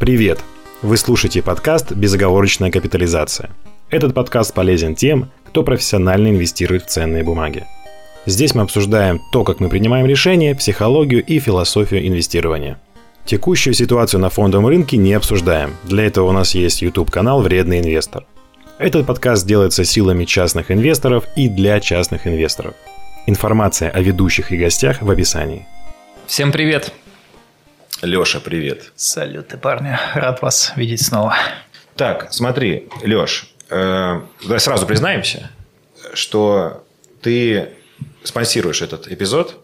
Привет! Вы слушаете подкаст «Безоговорочная капитализация». Этот подкаст полезен тем, кто профессионально инвестирует в ценные бумаги. Здесь мы обсуждаем то, как мы принимаем решения, психологию и философию инвестирования. Текущую ситуацию на фондовом рынке не обсуждаем. Для этого у нас есть YouTube-канал «Вредный инвестор». Этот подкаст делается силами частных инвесторов и для частных инвесторов. Информация о ведущих и гостях в описании. Всем привет! Леша, привет. Салюты, парни. Рад вас видеть снова. Так, смотри, Леш, э, давай сразу признаемся, что ты спонсируешь этот эпизод.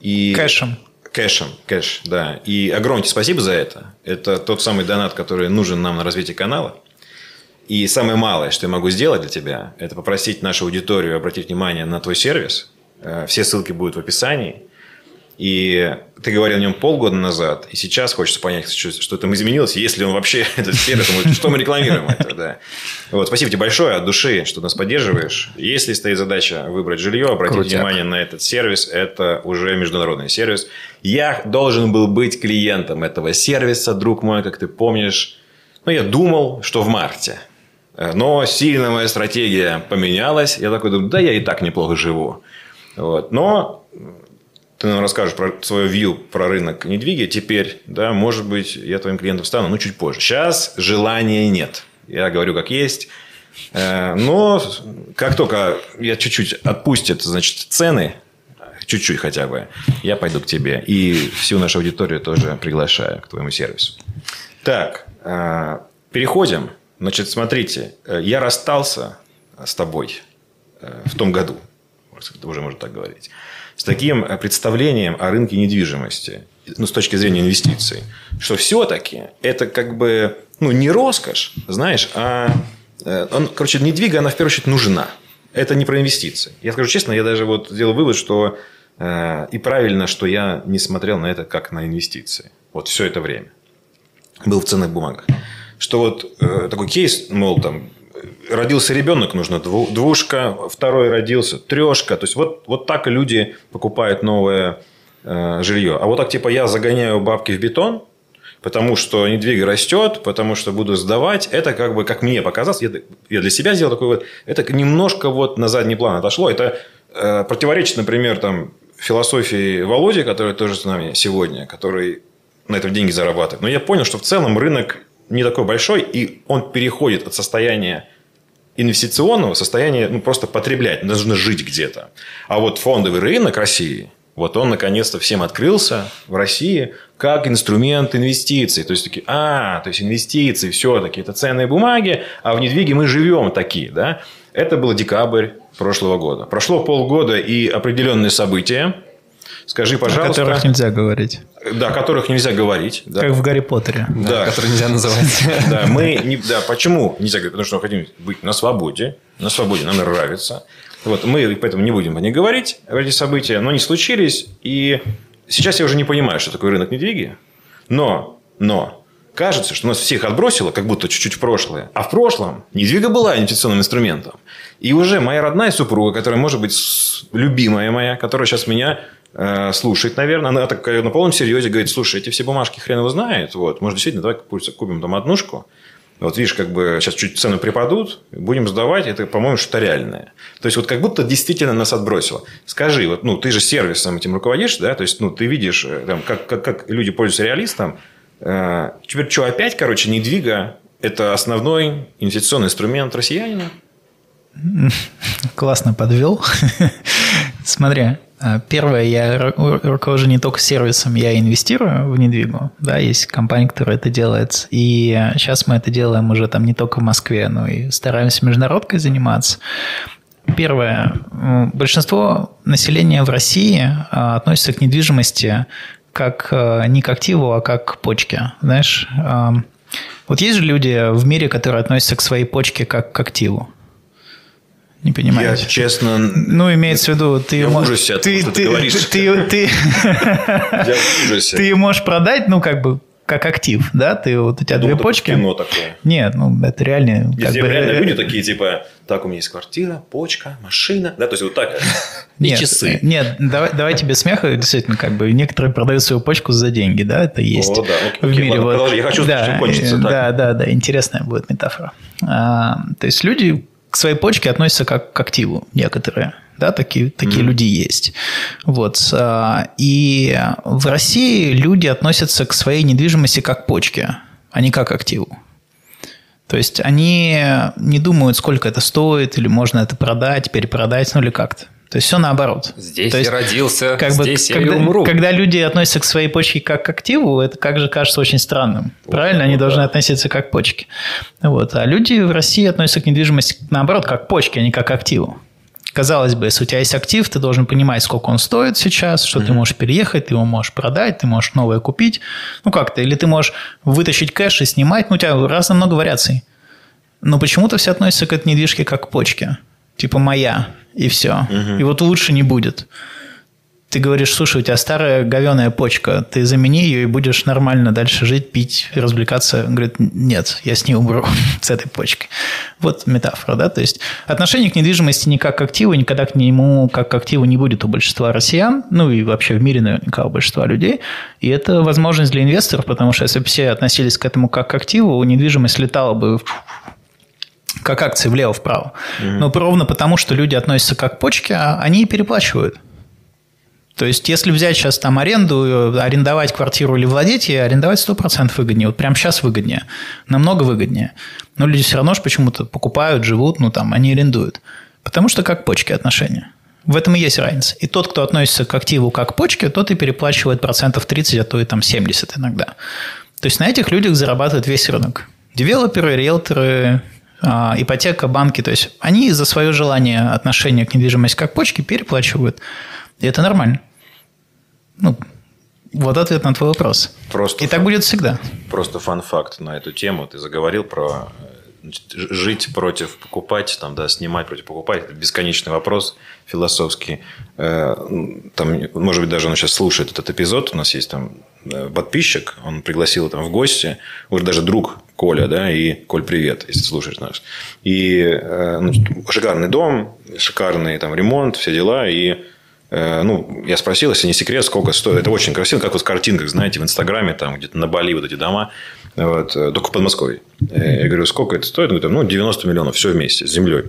И... Кэшем. Кэшем, кэш, да. И огромное спасибо за это. Это тот самый донат, который нужен нам на развитие канала. И самое малое, что я могу сделать для тебя, это попросить нашу аудиторию обратить внимание на твой сервис. Э, все ссылки будут в описании. И ты говорил о нем полгода назад, и сейчас хочется понять, что, там изменилось, если он вообще этот сервис, что мы рекламируем это, да. Вот, спасибо тебе большое от души, что нас поддерживаешь. Если стоит задача выбрать жилье, обратить Крутяк. внимание на этот сервис, это уже международный сервис. Я должен был быть клиентом этого сервиса, друг мой, как ты помнишь. Ну, я думал, что в марте. Но сильно моя стратегия поменялась. Я такой думаю, да, я и так неплохо живу. Вот. Но ты нам расскажешь про свою вью про рынок недвиги теперь, да, может быть, я твоим клиентом стану, но чуть позже. Сейчас желания нет. Я говорю как есть. Э, но как только я чуть-чуть отпустит, значит, цены, чуть-чуть хотя бы, я пойду к тебе. И всю нашу аудиторию тоже приглашаю к твоему сервису. Так, э, переходим. Значит, смотрите, э, я расстался с тобой в том году. Уже можно так говорить с таким э, представлением о рынке недвижимости, ну, с точки зрения инвестиций, что все-таки это как бы ну, не роскошь, знаешь, а э, он, короче, недвига, она в первую очередь нужна. Это не про инвестиции. Я скажу честно, я даже вот сделал вывод, что э, и правильно, что я не смотрел на это как на инвестиции. Вот все это время. Был в ценных бумагах. Что вот э, такой кейс, мол, там, родился ребенок, нужно двушка, второй родился, трешка. То есть, вот, вот так люди покупают новое э, жилье. А вот так, типа, я загоняю бабки в бетон, потому что недвига растет, потому что буду сдавать. Это как бы, как мне показалось, я, я для себя сделал такой вот, это немножко вот на задний план отошло. Это э, противоречит, например, там, философии Володи, который тоже с нами сегодня, который на этом деньги зарабатывает. Но я понял, что в целом рынок не такой большой, и он переходит от состояния инвестиционного состояния ну, просто потреблять, нужно жить где-то. А вот фондовый рынок России, вот он наконец-то всем открылся в России как инструмент инвестиций. То есть, такие, а, то есть инвестиции все-таки это ценные бумаги, а в недвиге мы живем такие. Да? Это был декабрь прошлого года. Прошло полгода и определенные события, Скажи, пожалуйста. О которых нельзя говорить. Да, о которых нельзя говорить. Да. Как в Гарри Поттере. Да, да. которые нельзя называть. Да, мы не, да, почему нельзя говорить? Потому что мы хотим быть на свободе. На свободе нам нравится. Вот, мы поэтому не будем о них говорить, эти события, но они случились. И сейчас я уже не понимаю, что такое рынок недвиги. Но, но, кажется, что нас всех отбросило, как будто чуть-чуть в прошлое. А в прошлом недвига была инвестиционным инструментом. И уже моя родная супруга, которая может быть любимая моя, которая сейчас меня слушает, наверное. Она так на полном серьезе говорит, слушай, эти все бумажки хрен его знает. Вот, может, действительно, давай купим там однушку. Вот видишь, как бы сейчас чуть цены припадут, будем сдавать, это, по-моему, что-то реальное. То есть, вот как будто действительно нас отбросило. Скажи, вот, ну, ты же сервисом этим руководишь, да, то есть, ну, ты видишь, э, там, как, как, как люди пользуются реалистом. Э, теперь что, опять, короче, недвига – это основной инвестиционный инструмент россиянина? Классно подвел. Смотри, а, первое, я руковожу не только сервисом, я инвестирую в недвигу. Да, есть компания, которая это делает. И сейчас мы это делаем уже там не только в Москве, но и стараемся международкой заниматься. Первое. Большинство населения в России а, относится к недвижимости как не к активу, а как к почке. Знаешь, вот есть же люди в мире, которые относятся к своей почке как к активу. Не понимаете? Я, честно... Ну, имеется в виду, ты... Я в ужасе ты, от того, ты, ты говоришь. Ты, ты, я в ужасе. Ты можешь продать, ну, как бы, как актив, да? Ты вот у тебя две Думал, почки. Кино такое. Нет, ну это реально. как бы, реально э, люди такие, типа, так, у меня есть квартира, почка, машина. Да, то есть вот так. И Нет, часы. э, Нет, давай, давай тебе смеха, действительно, как бы некоторые продают свою почку за деньги, да, это есть. О, да, окей, в окей, мире. ладно, вот. Я хочу, да, чтобы кончится э, так. Да, да, да, интересная будет метафора. А, то есть люди к своей почке относятся как к активу некоторые. Да, такие, такие люди есть. Вот. а, И в России люди относятся к своей недвижимости как к почке, а не как к активу. То есть они не думают, сколько это стоит, или можно это продать, перепродать, ну или как-то. То есть все наоборот. Здесь То есть, я родился, как бы, здесь я когда, и умру. Когда люди относятся к своей почке как к активу, это как же кажется очень странным. Правильно? Они ну должны да. относиться как к почке. Вот. А люди в России относятся к недвижимости наоборот как к почке, а не как к активу. Казалось бы, если у тебя есть актив, ты должен понимать, сколько он стоит сейчас, что ты можешь переехать, ты его можешь продать, ты можешь новое купить. Ну как-то. Или ты можешь вытащить кэш и снимать. Ну, у тебя разно много вариаций. Но почему-то все относятся к этой недвижке как к почке. Типа моя, и все. И вот лучше не будет. Ты говоришь, слушай, у тебя старая говеная почка, ты замени ее и будешь нормально дальше жить, пить, развлекаться. Он говорит, нет, я с ней умру, с этой почкой. Вот метафора, да? То есть отношение к недвижимости не как к активу, никогда к нему как к активу не будет у большинства россиян, ну и вообще в мире наверняка у большинства людей. И это возможность для инвесторов, потому что если бы все относились к этому как к активу, недвижимость летала бы как акции влево-вправо. Но ровно потому, что люди относятся как к почке, а они и переплачивают. То есть, если взять сейчас там аренду, арендовать квартиру или владеть ей, арендовать 100% выгоднее. Вот прямо сейчас выгоднее. Намного выгоднее. Но люди все равно же почему-то покупают, живут, ну там, они арендуют. Потому что как к почке отношения. В этом и есть разница. И тот, кто относится к активу как к почке, тот и переплачивает процентов 30, а то и там 70 иногда. То есть, на этих людях зарабатывает весь рынок. Девелоперы, риэлторы, ипотека, банки. То есть, они за свое желание отношения к недвижимости как к почке переплачивают. И это нормально. Ну, вот ответ на твой вопрос. Просто И так будет всегда. Просто фан-факт на эту тему. Ты заговорил про э, жить против покупать, там, да, снимать против покупать. Это бесконечный вопрос философский. Э, Там, может быть, даже он сейчас слушает этот эпизод. У нас есть там э, подписчик, он пригласил там в гости, уже даже друг Коля, да, и Коль, привет, если слушаешь нас. И э, ну, шикарный дом, шикарный там ремонт, все дела, и ну, я спросил, если не секрет, сколько стоит. Это очень красиво, как вот в картинках, знаете, в Инстаграме, там где-то на Бали вот эти дома, вот, э, только в Подмосковье. Э, Я говорю, сколько это стоит? Он говорит, ну, 90 миллионов, все вместе, с землей.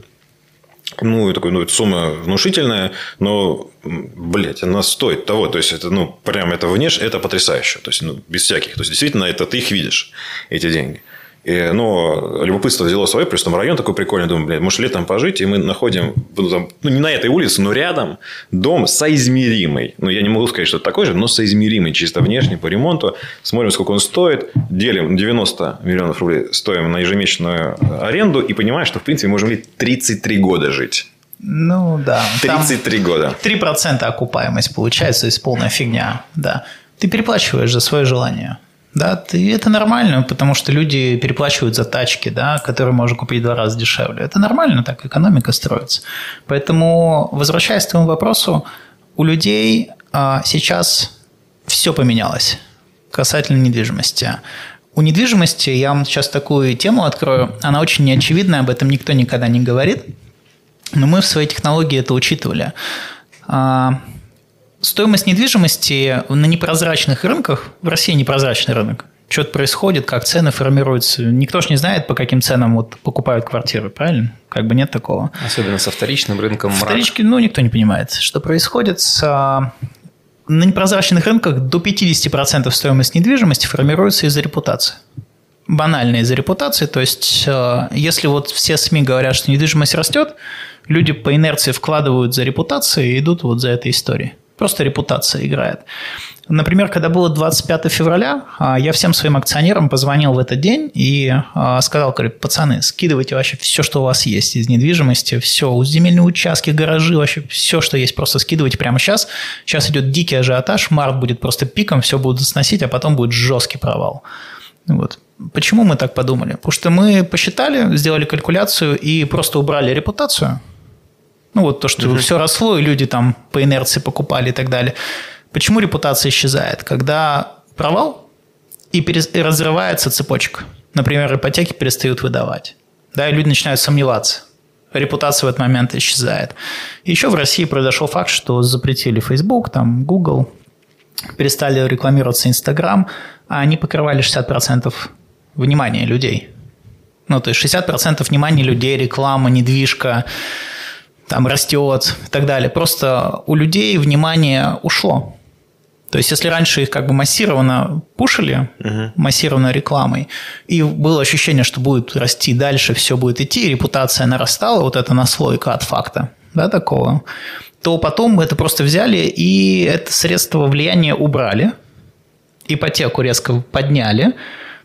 Ну, я такой, ну, это сумма внушительная, но, блядь, она стоит того. То есть, это, ну, прям это внешне, это потрясающе. То есть, ну, без всяких. То есть, действительно, это ты их видишь, эти деньги. И, но любопытство взяло свое, плюс там район такой прикольный, думаю, блядь, может, летом пожить, и мы находим, ну, там, ну, не на этой улице, но рядом дом соизмеримый. Ну, я не могу сказать, что это такой же, но соизмеримый, чисто внешне, по ремонту. Смотрим, сколько он стоит, делим 90 миллионов рублей стоим на ежемесячную аренду, и понимаем, что, в принципе, можем лет 33 года жить. Ну, да. Там 33 года. 3% окупаемость получается, то есть полная фигня, да. Ты переплачиваешь за свое желание. Да, ты, это нормально, потому что люди переплачивают за тачки, да, которые можно купить в два раза дешевле. Это нормально, так экономика строится. Поэтому, возвращаясь к твоему вопросу, у людей а, сейчас все поменялось касательно недвижимости. У недвижимости, я вам сейчас такую тему открою, она очень неочевидная, об этом никто никогда не говорит, но мы в своей технологии это учитывали. А, Стоимость недвижимости на непрозрачных рынках, в России непрозрачный рынок, что-то происходит, как цены формируются. Никто же не знает, по каким ценам вот покупают квартиры, правильно? Как бы нет такого. Особенно со вторичным рынком мрак. Вторички, ну, никто не понимает, что происходит. С, на непрозрачных рынках до 50% стоимости недвижимости формируется из-за репутации. Банально из-за репутации. То есть, а, если вот все СМИ говорят, что недвижимость растет, люди по инерции вкладывают за репутацией и идут вот за этой историей. Просто репутация играет. Например, когда было 25 февраля, а, я всем своим акционерам позвонил в этот день и а, сказал, говорю, пацаны, скидывайте вообще все, что у вас есть из недвижимости, все, земельные участки, гаражи, вообще все, что есть, просто скидывайте прямо сейчас. Сейчас идет дикий ажиотаж, март будет просто пиком, все будут сносить, а потом будет жесткий провал. Вот. Почему мы так подумали? Потому что мы посчитали, сделали калькуляцию и просто убрали репутацию. Ну, вот то, что угу. все росло, и люди там по инерции покупали и так далее. Почему репутация исчезает? Когда провал, и, перес... и разрывается цепочка. Например, ипотеки перестают выдавать. Да, и люди начинают сомневаться. Репутация в этот момент исчезает. Еще в России произошел факт, что запретили Facebook, там Google, перестали рекламироваться Instagram, а они покрывали 60% внимания людей. Ну, то есть 60% внимания людей, реклама, недвижка, там растет и так далее. Просто у людей внимание ушло. То есть, если раньше их как бы массированно пушили, uh-huh. массированно рекламой, и было ощущение, что будет расти дальше, все будет идти, репутация нарастала, вот это наслойка от факта, да, такого, то потом мы это просто взяли и это средство влияния убрали, ипотеку резко подняли,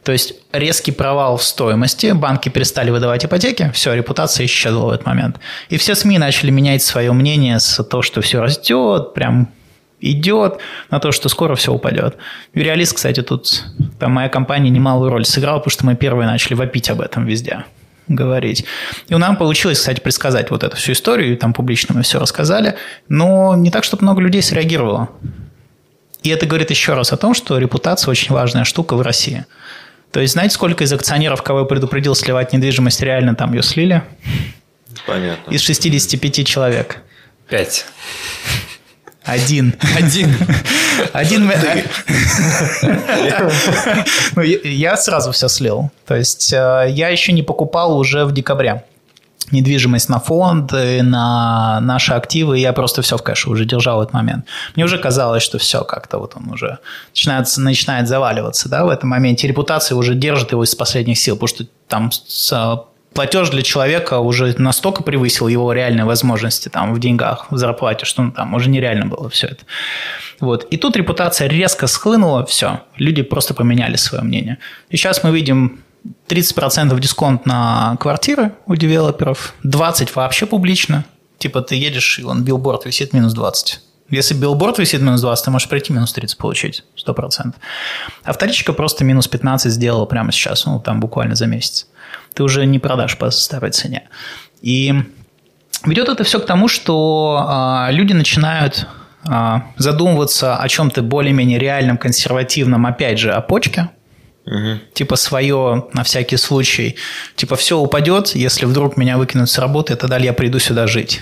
то есть резкий провал в стоимости, банки перестали выдавать ипотеки, все, репутация исчезла в этот момент. И все СМИ начали менять свое мнение с того, что все растет, прям идет, на то, что скоро все упадет. Юриалист, кстати, тут там моя компания немалую роль сыграла, потому что мы первые начали вопить об этом везде говорить. И у нас получилось, кстати, предсказать вот эту всю историю, там публично мы все рассказали, но не так, чтобы много людей среагировало. И это говорит еще раз о том, что репутация очень важная штука в России. То есть, знаете, сколько из акционеров, кого я предупредил сливать недвижимость, реально там ее слили? Понятно. Из 65 человек. Пять. Один. Один. Один. ну, я сразу все слил. То есть э, я еще не покупал уже в декабре недвижимость на фонд, на наши активы, я просто все в кэше уже держал в этот момент. Мне уже казалось, что все как-то вот он уже начинает, начинает заваливаться, да, в этом моменте. Репутация уже держит его из последних сил, потому что там с платеж для человека уже настолько превысил его реальные возможности там, в деньгах, в зарплате, что ну, там уже нереально было все это. Вот. И тут репутация резко схлынула, все, люди просто поменяли свое мнение. И сейчас мы видим 30% дисконт на квартиры у девелоперов, 20% вообще публично. Типа ты едешь, и он билборд висит минус 20. Если билборд висит минус 20, ты можешь прийти минус 30 получить, 100%. А вторичка просто минус 15 сделала прямо сейчас, ну, там буквально за месяц ты уже не продашь по старой цене. И ведет это все к тому, что а, люди начинают а, задумываться о чем-то более-менее реальном, консервативном, опять же, о почке, Угу. Типа свое на всякий случай. Типа все упадет, если вдруг меня выкинут с работы, тогда я приду сюда жить.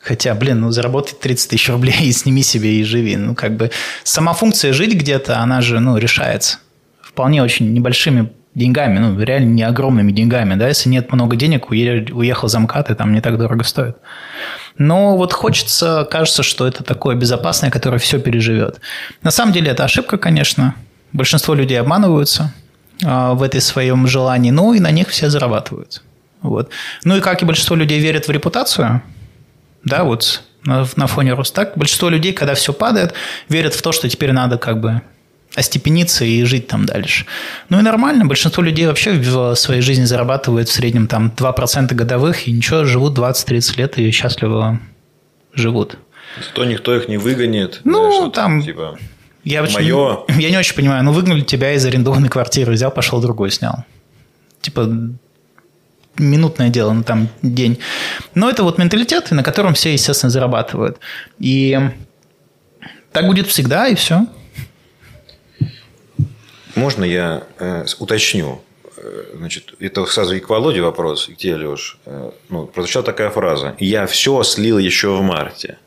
Хотя, блин, ну заработать 30 тысяч рублей и сними себе и живи. Ну как бы сама функция жить где-то, она же ну, решается. Вполне очень небольшими деньгами, ну, реально не огромными деньгами, да, если нет много денег, уехал за МКАД, и там не так дорого стоит. Но вот хочется, кажется, что это такое безопасное, которое все переживет. На самом деле это ошибка, конечно. Большинство людей обманываются а, в этой своем желании, ну и на них все зарабатывают. Вот. Ну и как и большинство людей верят в репутацию, да, вот на, на фоне роста, так большинство людей, когда все падает, верят в то, что теперь надо как бы остепениться и жить там дальше. Ну и нормально, большинство людей вообще в своей жизни зарабатывают в среднем там 2% годовых и ничего, живут 20-30 лет и счастливо живут. То никто их не выгонит. Ну, там... Типа, я, очень, мое... я не очень понимаю, ну выгнали тебя из арендованной квартиры, взял, пошел другой снял. Типа минутное дело, ну там день. Но это вот менталитет, на котором все, естественно, зарабатывают. И так будет всегда, и все. Можно я э, уточню? Э, значит, это сразу и к Володе вопрос, и к тебе, Леш. Э, ну, прозвучала такая фраза. «Я все слил еще в марте».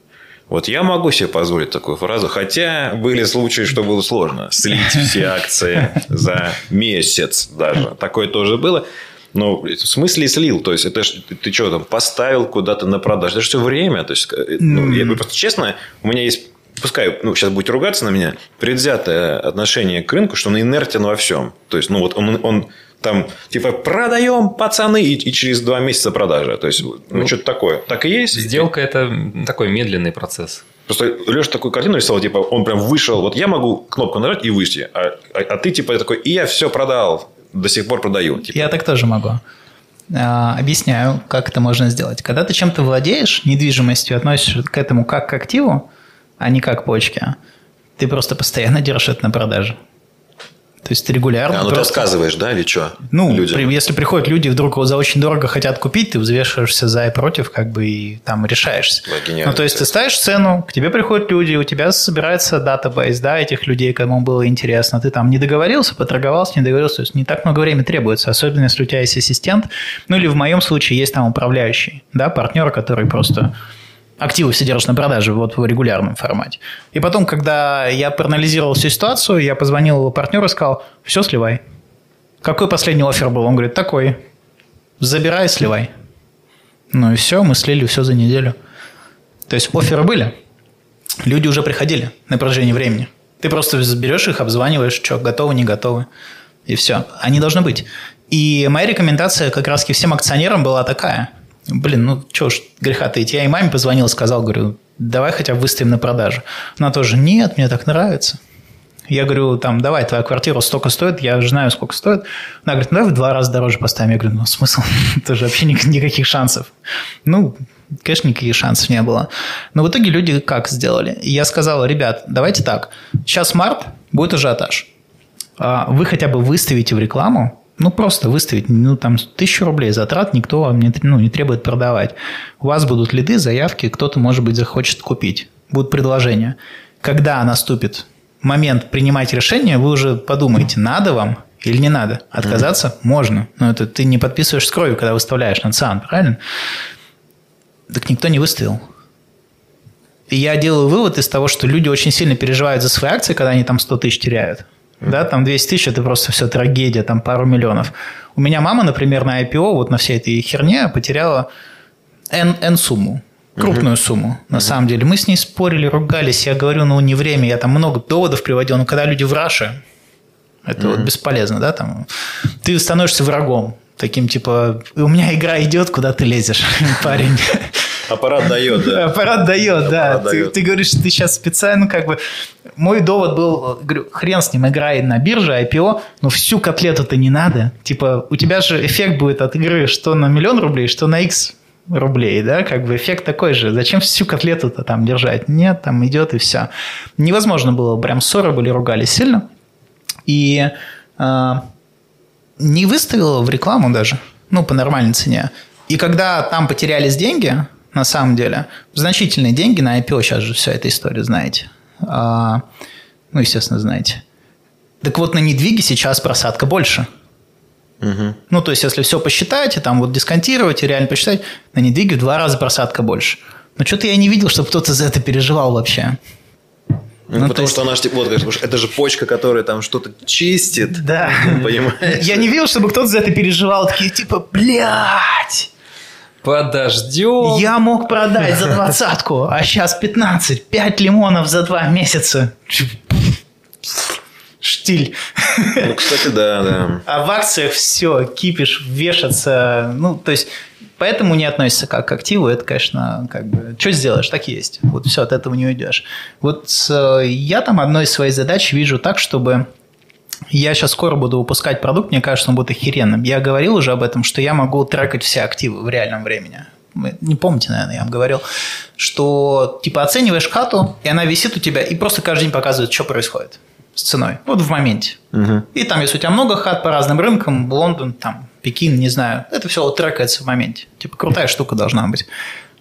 Вот я могу себе позволить такую фразу, хотя были случаи, что было сложно. Слить все акции за месяц даже. Такое тоже было. Ну, в смысле слил? То есть, это ж, ты что там, поставил куда-то на продажу? Это же все время. То есть, э, ну, я просто честно, у меня есть пускай, ну, сейчас будете ругаться на меня, предвзятое отношение к рынку, что он инертен во всем. То есть, ну, вот он, он там, типа, продаем, пацаны, и, и через два месяца продажа. То есть, ну, ну что-то такое. Так и есть. Сделка – это такой медленный процесс. Просто Леша такую картину рисовал, типа, он прям вышел, вот я могу кнопку нажать и выйти, а, а, а ты, типа, такой, и я все продал, до сих пор продаю. Типа. Я так тоже могу. А, объясняю, как это можно сделать. Когда ты чем-то владеешь, недвижимостью, относишься к этому как к активу, а не как почки. Ты просто постоянно держишь это на продаже. То есть ты регулярно. А, ну ты просто- отказываешь, да, или что? Ну, при- если приходят люди, вдруг за очень дорого хотят купить, ты взвешиваешься за и против, как бы и там решаешься. Да, ну, то есть ты ставишь цену, к тебе приходят люди, у тебя собирается датабейс, да, этих людей, кому было интересно. Ты там не договорился, поторговался, не договорился. То есть не так много времени требуется, особенно если у тебя есть ассистент. Ну, или в моем случае есть там управляющий, да, партнер, который просто активы все держишь на продаже вот в регулярном формате. И потом, когда я проанализировал всю ситуацию, я позвонил его партнеру и сказал, все, сливай. Какой последний офер был? Он говорит, такой. Забирай, сливай. Ну и все, мы слили все за неделю. То есть оферы были. Люди уже приходили на протяжении времени. Ты просто берешь их, обзваниваешь, что, готовы, не готовы. И все. Они должны быть. И моя рекомендация как раз всем акционерам была такая. Блин, ну что ж, греха таить. Я и маме позвонил, сказал, говорю, давай хотя бы выставим на продажу. Она тоже, нет, мне так нравится. Я говорю, там, давай, твоя квартира столько стоит, я знаю, сколько стоит. Она говорит, ну, давай в два раза дороже поставим. Я говорю, ну, смысл? Это же вообще ник- никаких шансов. Ну, конечно, никаких шансов не было. Но в итоге люди как сделали? Я сказал, ребят, давайте так, сейчас март, будет ажиотаж. А Вы хотя бы выставите в рекламу, ну, просто выставить, ну, там, тысячу рублей затрат никто вам не, ну, не требует продавать. У вас будут лиды, заявки, кто-то, может быть, захочет купить. Будут предложения. Когда наступит момент принимать решение, вы уже подумаете, надо вам или не надо. Отказаться можно. Но это ты не подписываешь с кровью, когда выставляешь на ЦИАН, правильно? Так никто не выставил. И я делаю вывод из того, что люди очень сильно переживают за свои акции, когда они там 100 тысяч теряют. Да, там 200 тысяч – это просто все трагедия, там пару миллионов. У меня мама, например, на IPO, вот на всей этой херне потеряла N, N сумму. Крупную сумму, на самом деле. Мы с ней спорили, ругались. Я говорю, ну, не время. Я там много доводов приводил. Но когда люди в раше, это вот бесполезно, да, там. Ты становишься врагом. Таким типа, у меня игра идет, куда ты лезешь, парень. Аппарат дает, да. Аппарат дает, да. Аппарат Ты, дает. ты говоришь, ты сейчас специально как бы... Мой довод был, говорю, хрен с ним, играй на бирже, IPO, но всю котлету-то не надо. Типа, у тебя же эффект будет от игры что на миллион рублей, что на X рублей, да, как бы эффект такой же. Зачем всю котлету-то там держать? Нет, там идет и все. Невозможно было, прям ссоры были, ругались сильно. И а, не выставила в рекламу даже, ну, по нормальной цене. И когда там потерялись деньги, на самом деле, значительные деньги на IPO, сейчас же вся эта история, знаете. А, ну, естественно, знаете. Так вот, на недвиге сейчас просадка больше. Ну, то есть, если все посчитать, и там вот дисконтировать, и реально посчитать, на недвиге в два раза просадка больше. Но что-то я не видел, чтобы кто-то за это переживал вообще. Ну, Ну, то потому есть- что она же, типа, вот, это же почка, которая там что-то чистит. Да. Понимаешь? Я не видел, чтобы кто-то за это переживал. Такие, типа, блядь, Подождем. я мог продать за двадцатку, а сейчас 15. 5 лимонов за два месяца. Штиль. Ну, кстати, да, да. А в акциях все, кипиш, вешаться. Ну, то есть, поэтому не относится как к активу. Это, конечно, как бы, что сделаешь, так и есть. Вот все, от этого не уйдешь. Вот э, я там одной из своих задач вижу так, чтобы я сейчас скоро буду выпускать продукт, мне кажется, он будет охеренным. Я говорил уже об этом, что я могу трекать все активы в реальном времени. Вы не помните, наверное, я вам говорил, что типа оцениваешь хату, и она висит у тебя, и просто каждый день показывает, что происходит с ценой. Вот в моменте. И там, если у тебя много хат по разным рынкам, Лондон, там, Пекин, не знаю, это все вот трекается в моменте. Типа крутая штука должна быть.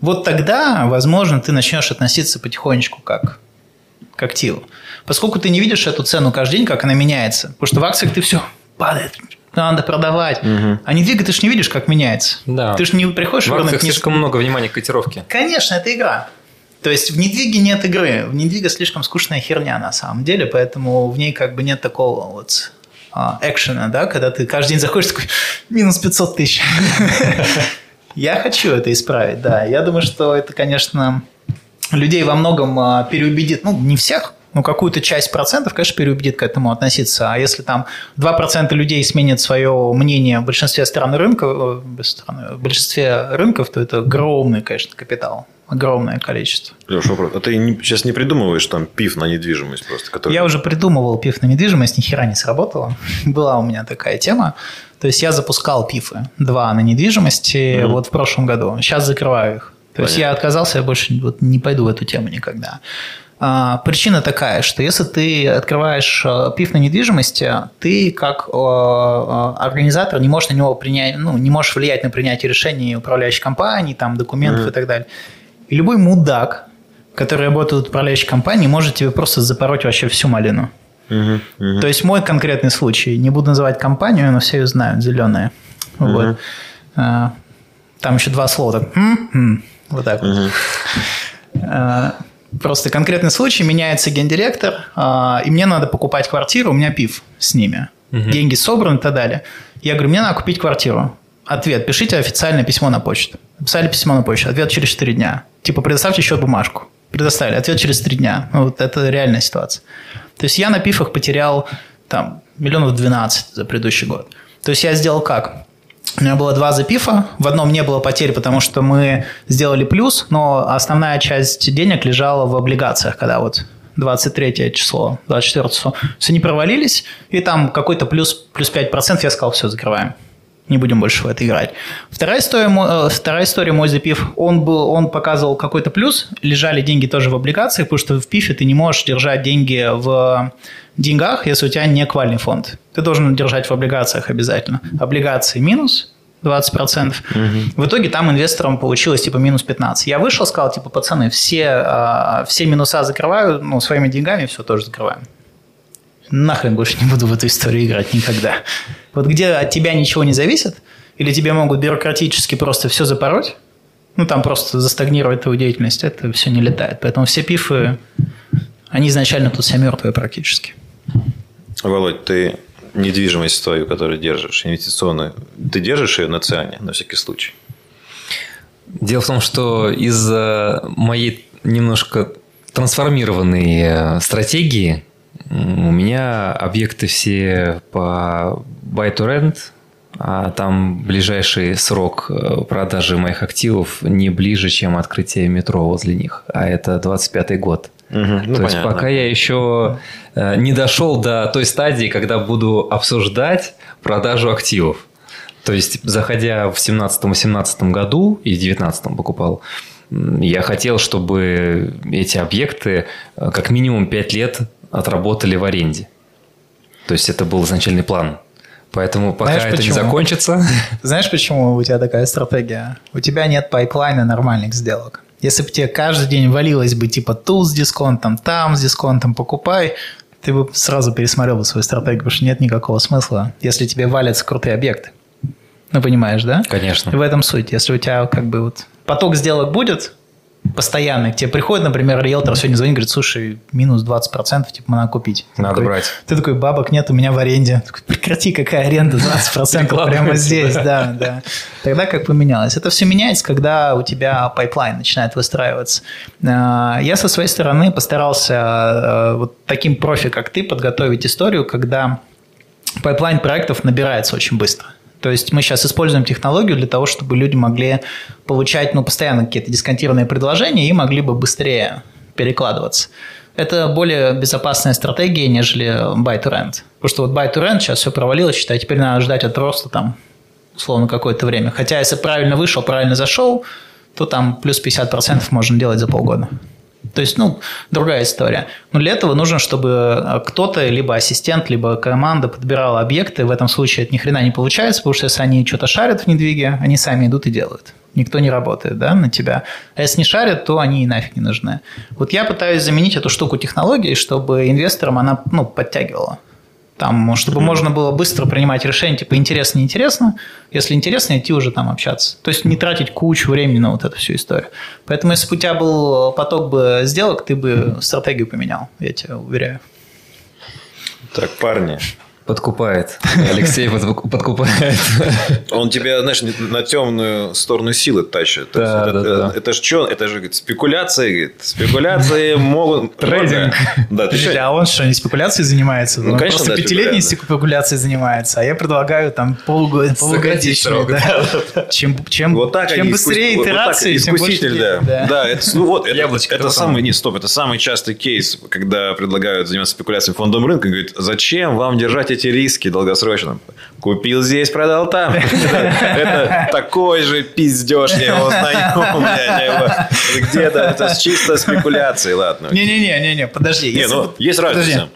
Вот тогда, возможно, ты начнешь относиться потихонечку как к активу. Поскольку ты не видишь эту цену каждый день, как она меняется. Потому что в акциях ты все падает, надо продавать. А недвига ты же не видишь, как меняется. Да. Ты же не приходишь В в рынок акциях не- слишком много внимания к котировке. Конечно, это игра. То есть в недвиге нет игры. В недвиге слишком скучная херня на самом деле, поэтому в ней как бы нет такого вот а, экшена, да, когда ты каждый день заходишь такой, минус 500 тысяч. Я хочу это исправить, да. Я думаю, что это, конечно, людей во многом а, переубедит, ну, не всех, но какую-то часть процентов, конечно, переубедит к этому относиться. А если там 2% людей сменят свое мнение в большинстве стран рынка, э, в большинстве рынков, то это огромный, конечно, капитал. Огромное количество. Леш, вопрос. А ты не- сейчас не придумываешь там пив на недвижимость просто, который... Я уже придумывал пиф на недвижимость, ни хера не сработало. Была у меня такая тема. То есть я запускал пифы, два на недвижимости вот в прошлом году. Сейчас закрываю их. То есть я отказался, я больше вот не пойду в эту тему никогда. А, причина такая, что если ты открываешь э, пиф на недвижимости, ты как э, э, организатор не можешь на него принять, ну, не можешь влиять на принятие решений управляющей компании, там, документов mm. и так далее. И любой мудак, который работает в управляющей компании, может тебе просто запороть вообще всю малину. Uh-huh, uh-huh. То есть мой конкретный случай, не буду называть компанию, но все ее знают, зеленые. Uh-huh. Вот. А, там еще два слова. Так, вот так вот. А, просто конкретный случай, меняется гендиректор, а, и мне надо покупать квартиру, у меня пив с ними. Деньги собраны и так далее. Я говорю, мне надо купить квартиру. Ответ, пишите официальное письмо на почту. Написали письмо на почту, ответ через 4 дня. Типа, предоставьте еще бумажку. Предоставили, ответ через 3 дня. Ну, вот это реальная ситуация. То есть я на пифах потерял там миллионов 12 за предыдущий год. То есть я сделал как? У меня было два запифа. В одном не было потерь, потому что мы сделали плюс, но основная часть денег лежала в облигациях, когда вот 23 число, 24 число. Все не провалились, и там какой-то плюс, плюс 5% я сказал, все, закрываем не будем больше в это играть. Вторая история, э, вторая история мой запив, он, был, он показывал какой-то плюс, лежали деньги тоже в облигациях, потому что в пифе ты не можешь держать деньги в деньгах, если у тебя не квальный фонд. Ты должен держать в облигациях обязательно. Облигации минус, 20%. Угу. В итоге там инвесторам получилось типа минус 15. Я вышел, сказал, типа, пацаны, все, а, все минуса закрываю, ну, своими деньгами все тоже закрываем нахрен больше не буду в эту историю играть никогда. Вот где от тебя ничего не зависит, или тебе могут бюрократически просто все запороть, ну, там просто застагнировать твою деятельность, это все не летает. Поэтому все пифы, они изначально тут все мертвые практически. Володь, ты недвижимость твою, которую держишь, инвестиционную, ты держишь ее на циане, на всякий случай? Дело в том, что из-за моей немножко трансформированной э, стратегии у меня объекты все по buy to rent, а там ближайший срок э, продажи моих активов не ближе, чем открытие метро возле них, а это 25 год. Угу, ну, То понятно. есть пока я еще не дошел до той стадии, когда буду обсуждать продажу активов. То есть, заходя в 17-18 году и в 19 покупал, я хотел, чтобы эти объекты э, как минимум 5 лет отработали в аренде. То есть это был изначальный план. Поэтому пока Знаешь, это почему? не закончится... Знаешь, почему у тебя такая стратегия? У тебя нет пайплайна нормальных сделок. Если бы тебе каждый день валилось бы типа тут с дисконтом, там с дисконтом покупай, ты бы сразу пересмотрел бы свою стратегию, потому что нет никакого смысла, если тебе валятся крутые объекты. Ну, понимаешь, да? Конечно. в этом суть. Если у тебя как бы вот поток сделок будет, постоянный. К тебе приходит, например, риэлтор сегодня звонит, говорит, слушай, минус 20%, типа, надо купить. Надо такой, брать. Ты такой, бабок нет, у меня в аренде. Такой, Прекрати, какая аренда, 20% прямо здесь, да, да. Тогда как поменялось? Это все меняется, когда у тебя пайплайн начинает выстраиваться. А, я со своей стороны постарался а, вот таким профи, как ты, подготовить историю, когда пайплайн проектов набирается очень быстро. То есть мы сейчас используем технологию для того, чтобы люди могли получать ну, постоянно какие-то дисконтированные предложения и могли бы быстрее перекладываться. Это более безопасная стратегия, нежели buy to rent. Потому что вот buy to rent сейчас все провалилось, считай, теперь надо ждать от роста там условно какое-то время. Хотя если правильно вышел, правильно зашел, то там плюс 50% можно делать за полгода. То есть, ну, другая история. Но для этого нужно, чтобы э, кто-то, либо ассистент, либо команда подбирала объекты. В этом случае это ни хрена не получается, потому что если они что-то шарят в недвиге, они сами идут и делают. Никто не работает да, на тебя. А если не шарят, то они и нафиг не нужны. Вот я пытаюсь заменить эту штуку технологией, чтобы инвесторам она ну, подтягивала. Там, чтобы mm-hmm. можно было быстро принимать решения, типа интересно, неинтересно. Если интересно, идти уже там общаться. То есть не тратить кучу времени на вот эту всю историю. Поэтому если бы у тебя был поток бы сделок, ты бы стратегию поменял, я тебе уверяю. Так, парни, Подкупает. Алексей подкупает. Он тебя, знаешь, на темную сторону силы тащит. Да, это, да, это, да. это же что? Это же говорит, спекуляции. Говорит, спекуляции могут... Трейдинг. Да, ты а он что, не спекуляцией занимается? Ну, он конечно, просто да, пятилетней спекуляцией занимается, а я предлагаю там полгода, полугодичный. Да. Чем, чем, вот так чем быстрее искус... итерации, вот тем больше... Да. Да. да, это, ну, вот, это, Яблочко, это самый... Не, стоп, это самый частый кейс, когда предлагают заниматься спекуляцией фондом рынка. Говорит, зачем вам держать эти риски долгосрочно. Купил здесь, продал там. Это такой же пиздеж, я его знаю. Где-то это чисто спекуляции, ладно. Не-не-не, подожди. Не, ну, есть разница.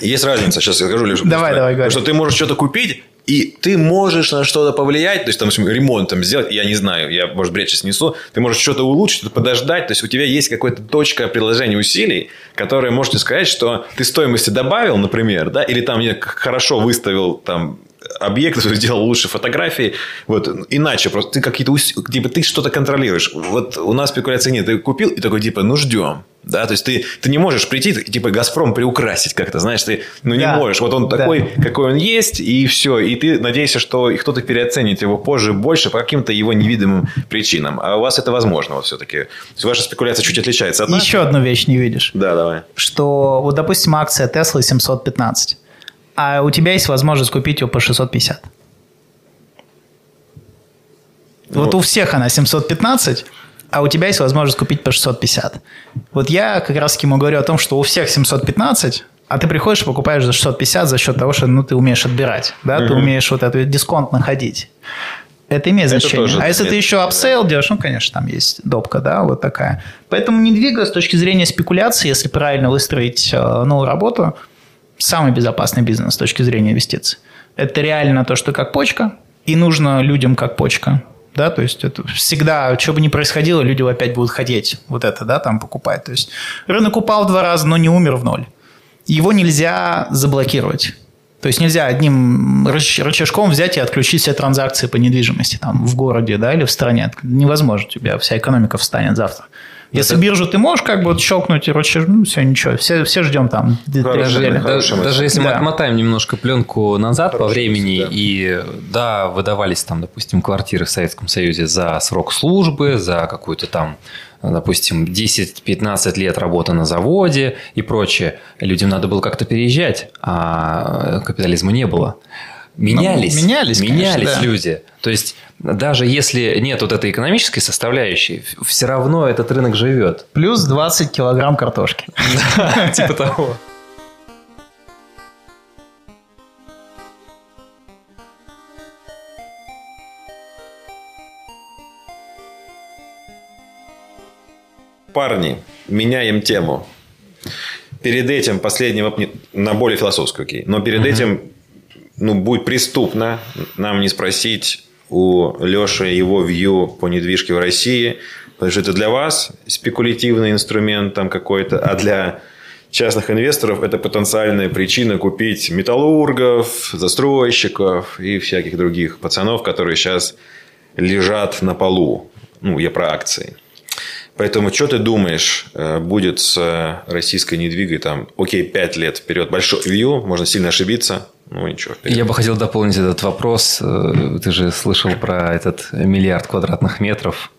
Есть разница, сейчас я скажу лишь. Давай, давай, говори. Что ты можешь что-то купить, и ты можешь на что-то повлиять, то есть, там, ремонт там сделать, я не знаю, я, может, бред сейчас несу, ты можешь что-то улучшить, подождать, то есть, у тебя есть какая-то точка приложения усилий, которая можете сказать, что ты стоимости добавил, например, да, или там хорошо выставил там объект, сделал лучше фотографии. Вот, иначе просто ты какие-то типа ты что-то контролируешь. Вот у нас спекуляции нет. Ты купил и такой типа, ну ждем. Да, то есть ты, ты не можешь прийти, типа Газпром приукрасить как-то, знаешь, ты ну не да. можешь. Вот он да. такой, какой он есть, и все. И ты надеешься, что кто-то переоценит его позже больше по каким-то его невидимым причинам. А у вас это возможно вот все-таки. Ваша спекуляция чуть отличается от нас. Еще одну вещь не видишь. Да, давай. Что вот, допустим, акция Tesla 715 а у тебя есть возможность купить ее по 650. Вот, вот у всех она 715, а у тебя есть возможность купить по 650. Вот я как раз ему говорю о том, что у всех 715, а ты приходишь и покупаешь за 650 за счет того, что ну, ты умеешь отбирать, да, угу. ты умеешь вот этот дисконт находить. Это имеет значение. Это а если ты еще апсейл да. делаешь, ну, конечно, там есть допка, да, вот такая. Поэтому недвига с точки зрения спекуляции, если правильно выстроить э, новую работу – самый безопасный бизнес с точки зрения инвестиций. Это реально то, что как почка, и нужно людям как почка. Да, то есть это всегда, что бы ни происходило, люди опять будут хотеть вот это, да, там покупать. То есть рынок упал два раза, но не умер в ноль. Его нельзя заблокировать. То есть нельзя одним рычажком взять и отключить все транзакции по недвижимости там, в городе да, или в стране. Невозможно, у тебя вся экономика встанет завтра. Если это... биржу ты можешь как бы вот щелкнуть и ручей, ну все, ничего, все, все ждем там. Даже, даже, даже если да. мы отмотаем немножко пленку назад Хороший по времени, да. и да, выдавались там, допустим, квартиры в Советском Союзе за срок службы, за какую-то там допустим, 10-15 лет работы на заводе и прочее. Людям надо было как-то переезжать, а капитализма не было. Менялись, ну, менялись, менялись конечно, да. люди. То есть даже если нет вот этой экономической составляющей, все равно этот рынок живет. Плюс 20 килограмм картошки. Типа того. Парни, меняем тему. Перед этим последний на более философскую, окей. Но перед этим ну, будет преступно нам не спросить у Леши его вью по недвижке в России, потому что это для вас спекулятивный инструмент там какой-то, а для частных инвесторов это потенциальная причина купить металлургов, застройщиков и всяких других пацанов, которые сейчас лежат на полу. Ну, я про акции. Поэтому, что ты думаешь, э, будет с российской недвигой там, окей, 5 лет вперед, большой вью, можно сильно ошибиться, ну, ничего. Вперед. Я бы хотел дополнить этот вопрос. Э, ты же слышал про этот миллиард квадратных метров.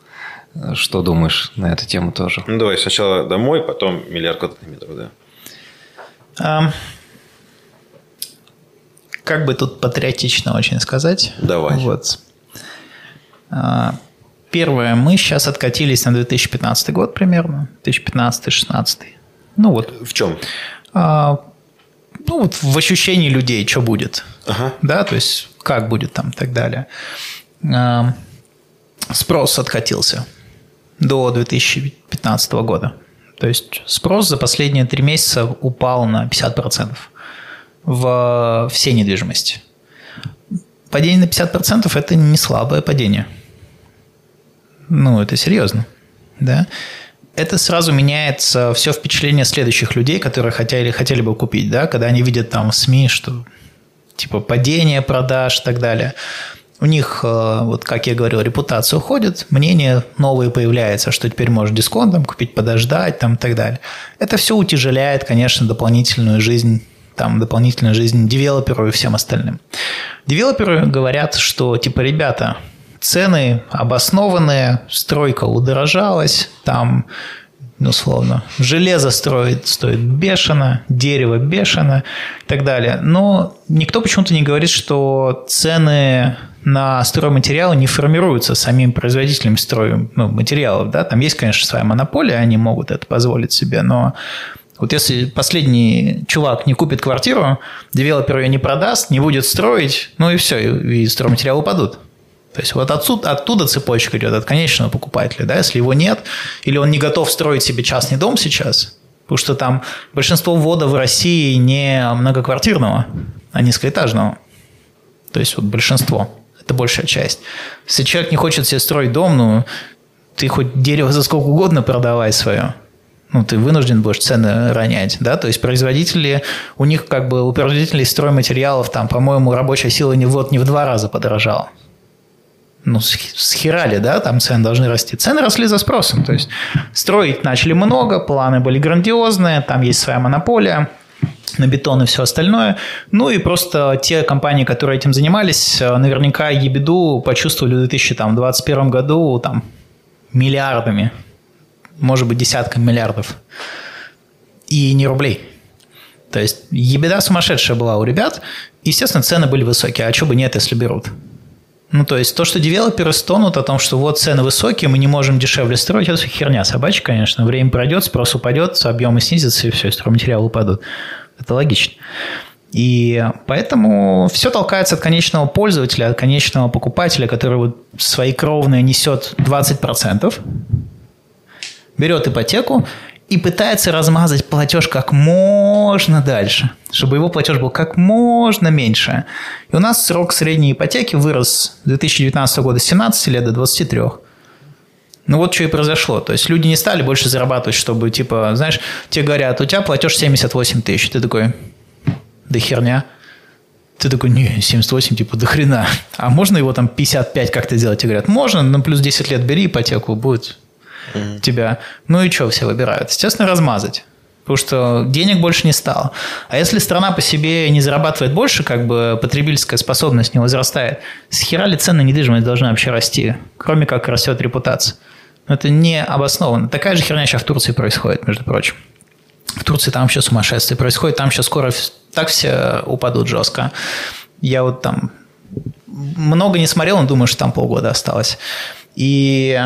Что думаешь на эту тему тоже? Ну, давай сначала домой, потом миллиард квадратных метров, да. Um, как бы тут патриотично очень сказать. Давай. Вот. Uh, первое, мы сейчас откатились на 2015 год примерно, 2015-2016. Ну вот. В чем? Uh, ну, вот в ощущении людей, что будет. Ага. Да, то есть, как будет там и так далее. Спрос откатился до 2015 года. То есть, спрос за последние три месяца упал на 50% в всей недвижимости. Падение на 50% – это не слабое падение. Ну, это серьезно. Да? Это сразу меняется все впечатление следующих людей, которые хотели, хотели бы купить, да, когда они видят там в СМИ, что типа падение продаж и так далее. У них, э, вот как я говорил, репутация уходит, мнение новое появляется, что теперь можешь дисконтом купить, подождать там и так далее. Это все утяжеляет, конечно, дополнительную жизнь там дополнительную жизнь девелоперу и всем остальным. Девелоперы говорят, что типа, ребята, цены обоснованные, стройка удорожалась, там, условно, железо строит, стоит бешено, дерево бешено и так далее. Но никто почему-то не говорит, что цены на стройматериалы не формируются самим производителем строй, ну. Да? Там есть, конечно, своя монополия, они могут это позволить себе, но Вот если последний чувак не купит квартиру, девелопер ее не продаст, не будет строить, ну и все, и стройматериалы упадут. То есть вот отсюда, оттуда цепочка идет от конечного покупателя. Да? Если его нет, или он не готов строить себе частный дом сейчас, потому что там большинство ввода в России не многоквартирного, а низкоэтажного. То есть вот большинство. Это большая часть. Если человек не хочет себе строить дом, ну, ты хоть дерево за сколько угодно продавай свое. Ну, ты вынужден будешь цены ронять, да, то есть производители, у них как бы у производителей стройматериалов там, по-моему, рабочая сила не, вот, не в два раза подорожала ну, схерали, да, там цены должны расти. Цены росли за спросом, то есть строить начали много, планы были грандиозные, там есть своя монополия на бетон и все остальное. Ну и просто те компании, которые этим занимались, наверняка ебеду почувствовали в 2021 году там миллиардами, может быть, десятками миллиардов. И не рублей. То есть ебеда сумасшедшая была у ребят. Естественно, цены были высокие. А что бы нет, если берут? Ну, то есть то, что девелоперы стонут о том, что вот цены высокие, мы не можем дешевле строить, это херня собачья, конечно. Время пройдет, спрос упадет, объемы снизятся, и все, стройматериалы упадут. Это логично. И поэтому все толкается от конечного пользователя, от конечного покупателя, который вот свои кровные несет 20%, берет ипотеку и пытается размазать платеж как можно дальше, чтобы его платеж был как можно меньше. И у нас срок средней ипотеки вырос с 2019 года с 17 лет до 23. Ну вот что и произошло. То есть люди не стали больше зарабатывать, чтобы, типа, знаешь, тебе говорят, у тебя платеж 78 тысяч. Ты такой, да херня. Ты такой, не, 78, типа, до хрена. А можно его там 55 как-то сделать? Тебе говорят, можно, но плюс 10 лет бери ипотеку, будет mm-hmm. тебя. Ну и что все выбирают? Естественно, размазать. Потому что денег больше не стало. А если страна по себе не зарабатывает больше, как бы потребительская способность не возрастает, с хера ли цены недвижимости должны вообще расти? Кроме как растет репутация. Но это не обоснованно. Такая же херня сейчас в Турции происходит, между прочим. В Турции там вообще сумасшествие происходит. Там сейчас скоро так все упадут жестко. Я вот там много не смотрел, но думаю, что там полгода осталось. И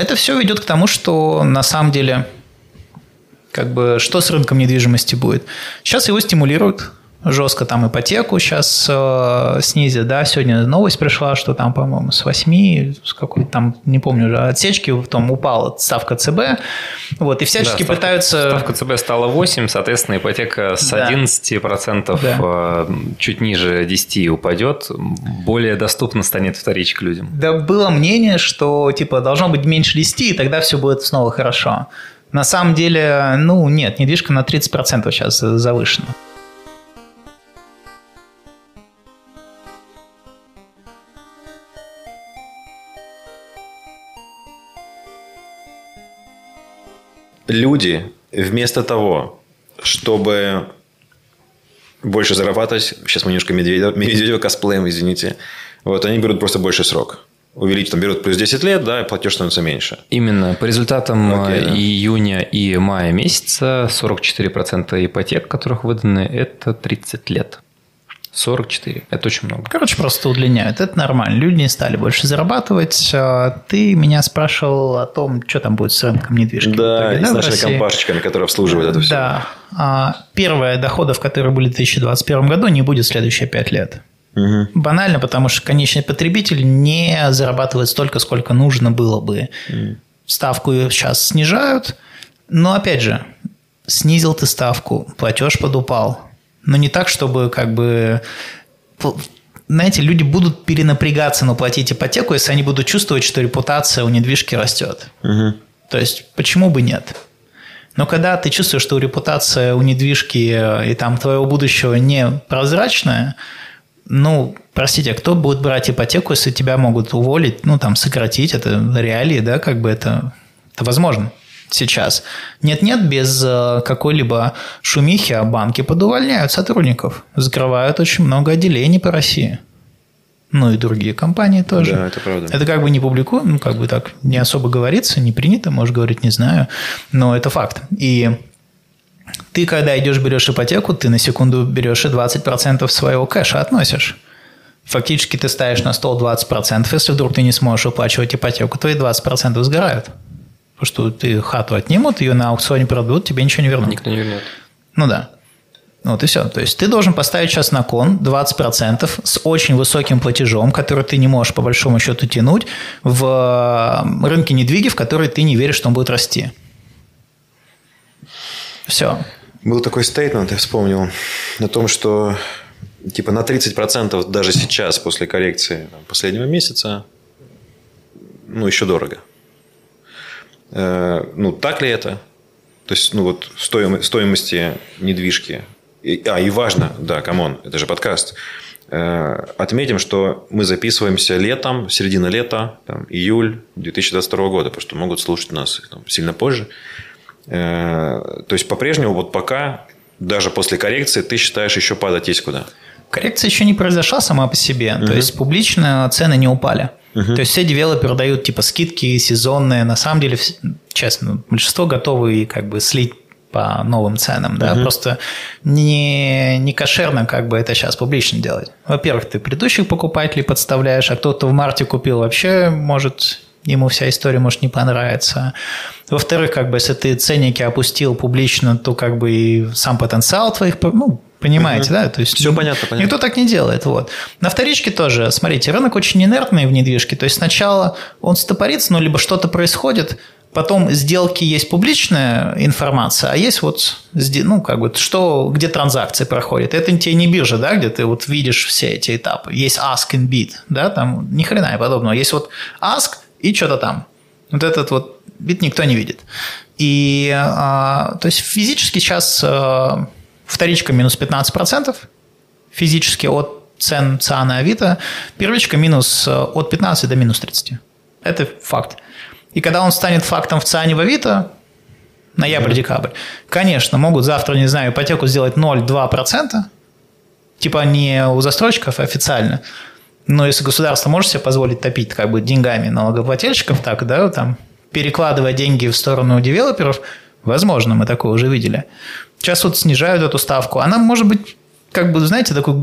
это все ведет к тому, что на самом деле, как бы, что с рынком недвижимости будет? Сейчас его стимулируют, жестко там ипотеку сейчас э, снизят, да, сегодня новость пришла, что там, по-моему, с 8, с какой там, не помню уже, отсечки, потом упала ставка ЦБ, вот, и всячески да, ставка, пытаются... Ставка ЦБ стала 8, соответственно, ипотека с да. 11% да. Э, чуть ниже 10 упадет, более доступно станет вторичка людям. Да, было мнение, что, типа, должно быть меньше 10, и тогда все будет снова хорошо. На самом деле, ну, нет, недвижка на 30% сейчас завышена. Люди вместо того, чтобы больше зарабатывать, сейчас мы немножко Медведева, Медведева косплеем, извините, вот они берут просто больше срок. Увеличить, там берут плюс 10 лет, да, и платеж становится меньше. Именно. По результатам okay, да. июня и мая месяца 44% ипотек, которых выданы, это 30 лет. 44. Это очень много. Короче, просто удлиняют. Это нормально. Люди не стали больше зарабатывать. А, ты меня спрашивал о том, что там будет с рынком недвижки. Да, итоге, и да, с нашими компашечками, которые обслуживают это все. Да. А, первое, доходов, которые были в 2021 году, не будет в следующие 5 лет. Угу. Банально, потому что конечный потребитель не зарабатывает столько, сколько нужно было бы. Угу. Ставку сейчас снижают, но опять же, снизил ты ставку, платеж подупал, но не так, чтобы как бы знаете, люди будут перенапрягаться, но платить ипотеку, если они будут чувствовать, что репутация у недвижки растет. Угу. То есть, почему бы нет? Но когда ты чувствуешь, что репутация у недвижки и там твоего будущего не прозрачная, ну, простите, а кто будет брать ипотеку, если тебя могут уволить, ну, там, сократить, это реалии, да, как бы это, это возможно сейчас. Нет-нет, без э, какой-либо шумихи, а банки подувольняют сотрудников, закрывают очень много отделений по России. Ну и другие компании тоже. Да, это правда. Это как бы не публикуем, ну как бы так не особо говорится, не принято, может говорить, не знаю, но это факт. И ты, когда идешь, берешь ипотеку, ты на секунду берешь и 20% своего кэша относишь. Фактически ты ставишь на стол 20%, если вдруг ты не сможешь уплачивать ипотеку, твои 20% сгорают Потому что ты хату отнимут, ее на аукционе продадут, тебе ничего не вернут. Никто не вернет. Ну да. Вот и все. То есть ты должен поставить сейчас на кон 20% с очень высоким платежом, который ты не можешь по большому счету тянуть в рынке недвиги, в который ты не веришь, что он будет расти. Все. Был такой statement, я вспомнил, о том, что типа на 30% даже сейчас, после коррекции там, последнего месяца, ну, еще дорого. Э, ну, так ли это? То есть, ну, вот стоим, стоимости недвижки. И, а, и важно, да, come on, это же подкаст. Э, отметим, что мы записываемся летом, середина лета, там, июль 2022 года, потому что могут слушать нас там, сильно позже. Э, то есть, по-прежнему, вот пока, даже после коррекции, ты считаешь, еще падать есть куда? Коррекция еще не произошла сама по себе. Угу. То есть, публично цены не упали. Угу. То есть, все девелоперы дают типа скидки сезонные. На самом деле, честно, большинство готовы как бы слить по новым ценам, да, угу. просто не, не кошерно как бы это сейчас публично делать. Во-первых, ты предыдущих покупателей подставляешь, а кто-то в марте купил вообще, может, ему вся история может не понравиться. Во-вторых, как бы, если ты ценники опустил публично, то как бы и сам потенциал твоих, ну, понимаете, да? То есть все понятно, понятно. Никто так не делает, вот. На вторичке тоже, смотрите, рынок очень инертный в недвижке, то есть сначала он стопорится, ну, либо что-то происходит, Потом сделки есть публичная информация, а есть вот, ну, как бы, что, где транзакции проходят. Это тебе не биржа, да, где ты вот видишь все эти этапы. Есть ask and bid, да, там ни хрена и подобного. Есть вот ask и что-то там. Вот этот вот бит никто не видит. И, а, то есть, физически сейчас а, вторичка минус 15%, физически от цен ЦА на Авито, первичка минус а, от 15 до минус 30. Это факт. И когда он станет фактом в ЦИАНе в Авито, ноябрь-декабрь, конечно, могут завтра, не знаю, ипотеку сделать 0,2%, типа не у застройщиков официально, но если государство может себе позволить топить как бы деньгами налогоплательщиков, так, да, там, перекладывая деньги в сторону девелоперов, возможно, мы такое уже видели. Сейчас вот снижают эту ставку. Она может быть как бы, знаете, такой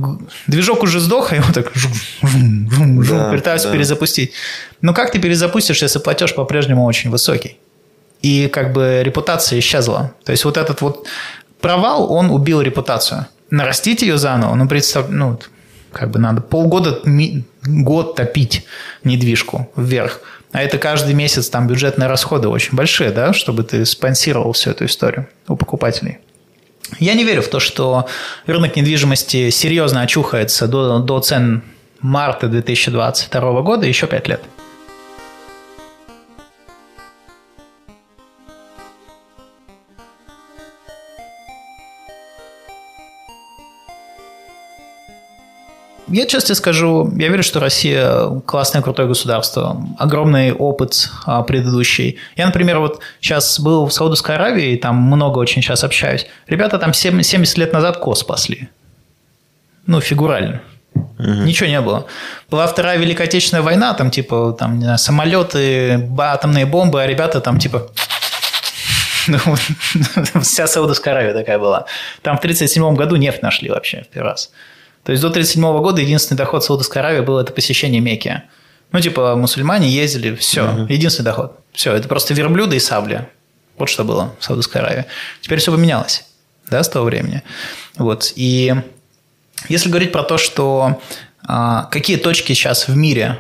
движок уже сдох, а его так жум, жум, жум, жум, да, пытаются да. перезапустить. Но как ты перезапустишь, если платеж по-прежнему очень высокий? И как бы репутация исчезла. То есть вот этот вот провал, он убил репутацию. Нарастить ее заново, ну, представь, ну, как бы надо полгода, год топить недвижку вверх. А это каждый месяц там бюджетные расходы очень большие, да, чтобы ты спонсировал всю эту историю у покупателей. Я не верю в то, что рынок недвижимости серьезно очухается до, до цен марта 2022 года еще 5 лет. Я честно скажу, я верю, что Россия классное, крутое государство, огромный опыт а, предыдущий. Я, например, вот сейчас был в Саудовской Аравии, там много очень сейчас общаюсь. Ребята там 70 лет назад кос спасли. Ну, фигурально. Угу. Ничего не было. Была Вторая Великая Отечественная война, там типа там, знаю, самолеты, атомные бомбы, а ребята там типа ну, вся Саудовская Аравия такая была. Там в 1937 году нефть нашли вообще в первый раз. То есть до 1937 года единственный доход Саудовской Аравии был это посещение Мекки. Ну, типа, мусульмане ездили, все, угу. единственный доход. Все, это просто верблюды и сабли. Вот что было в Саудовской Аравии. Теперь все поменялось, да, с того времени. Вот, и если говорить про то, что а, какие точки сейчас в мире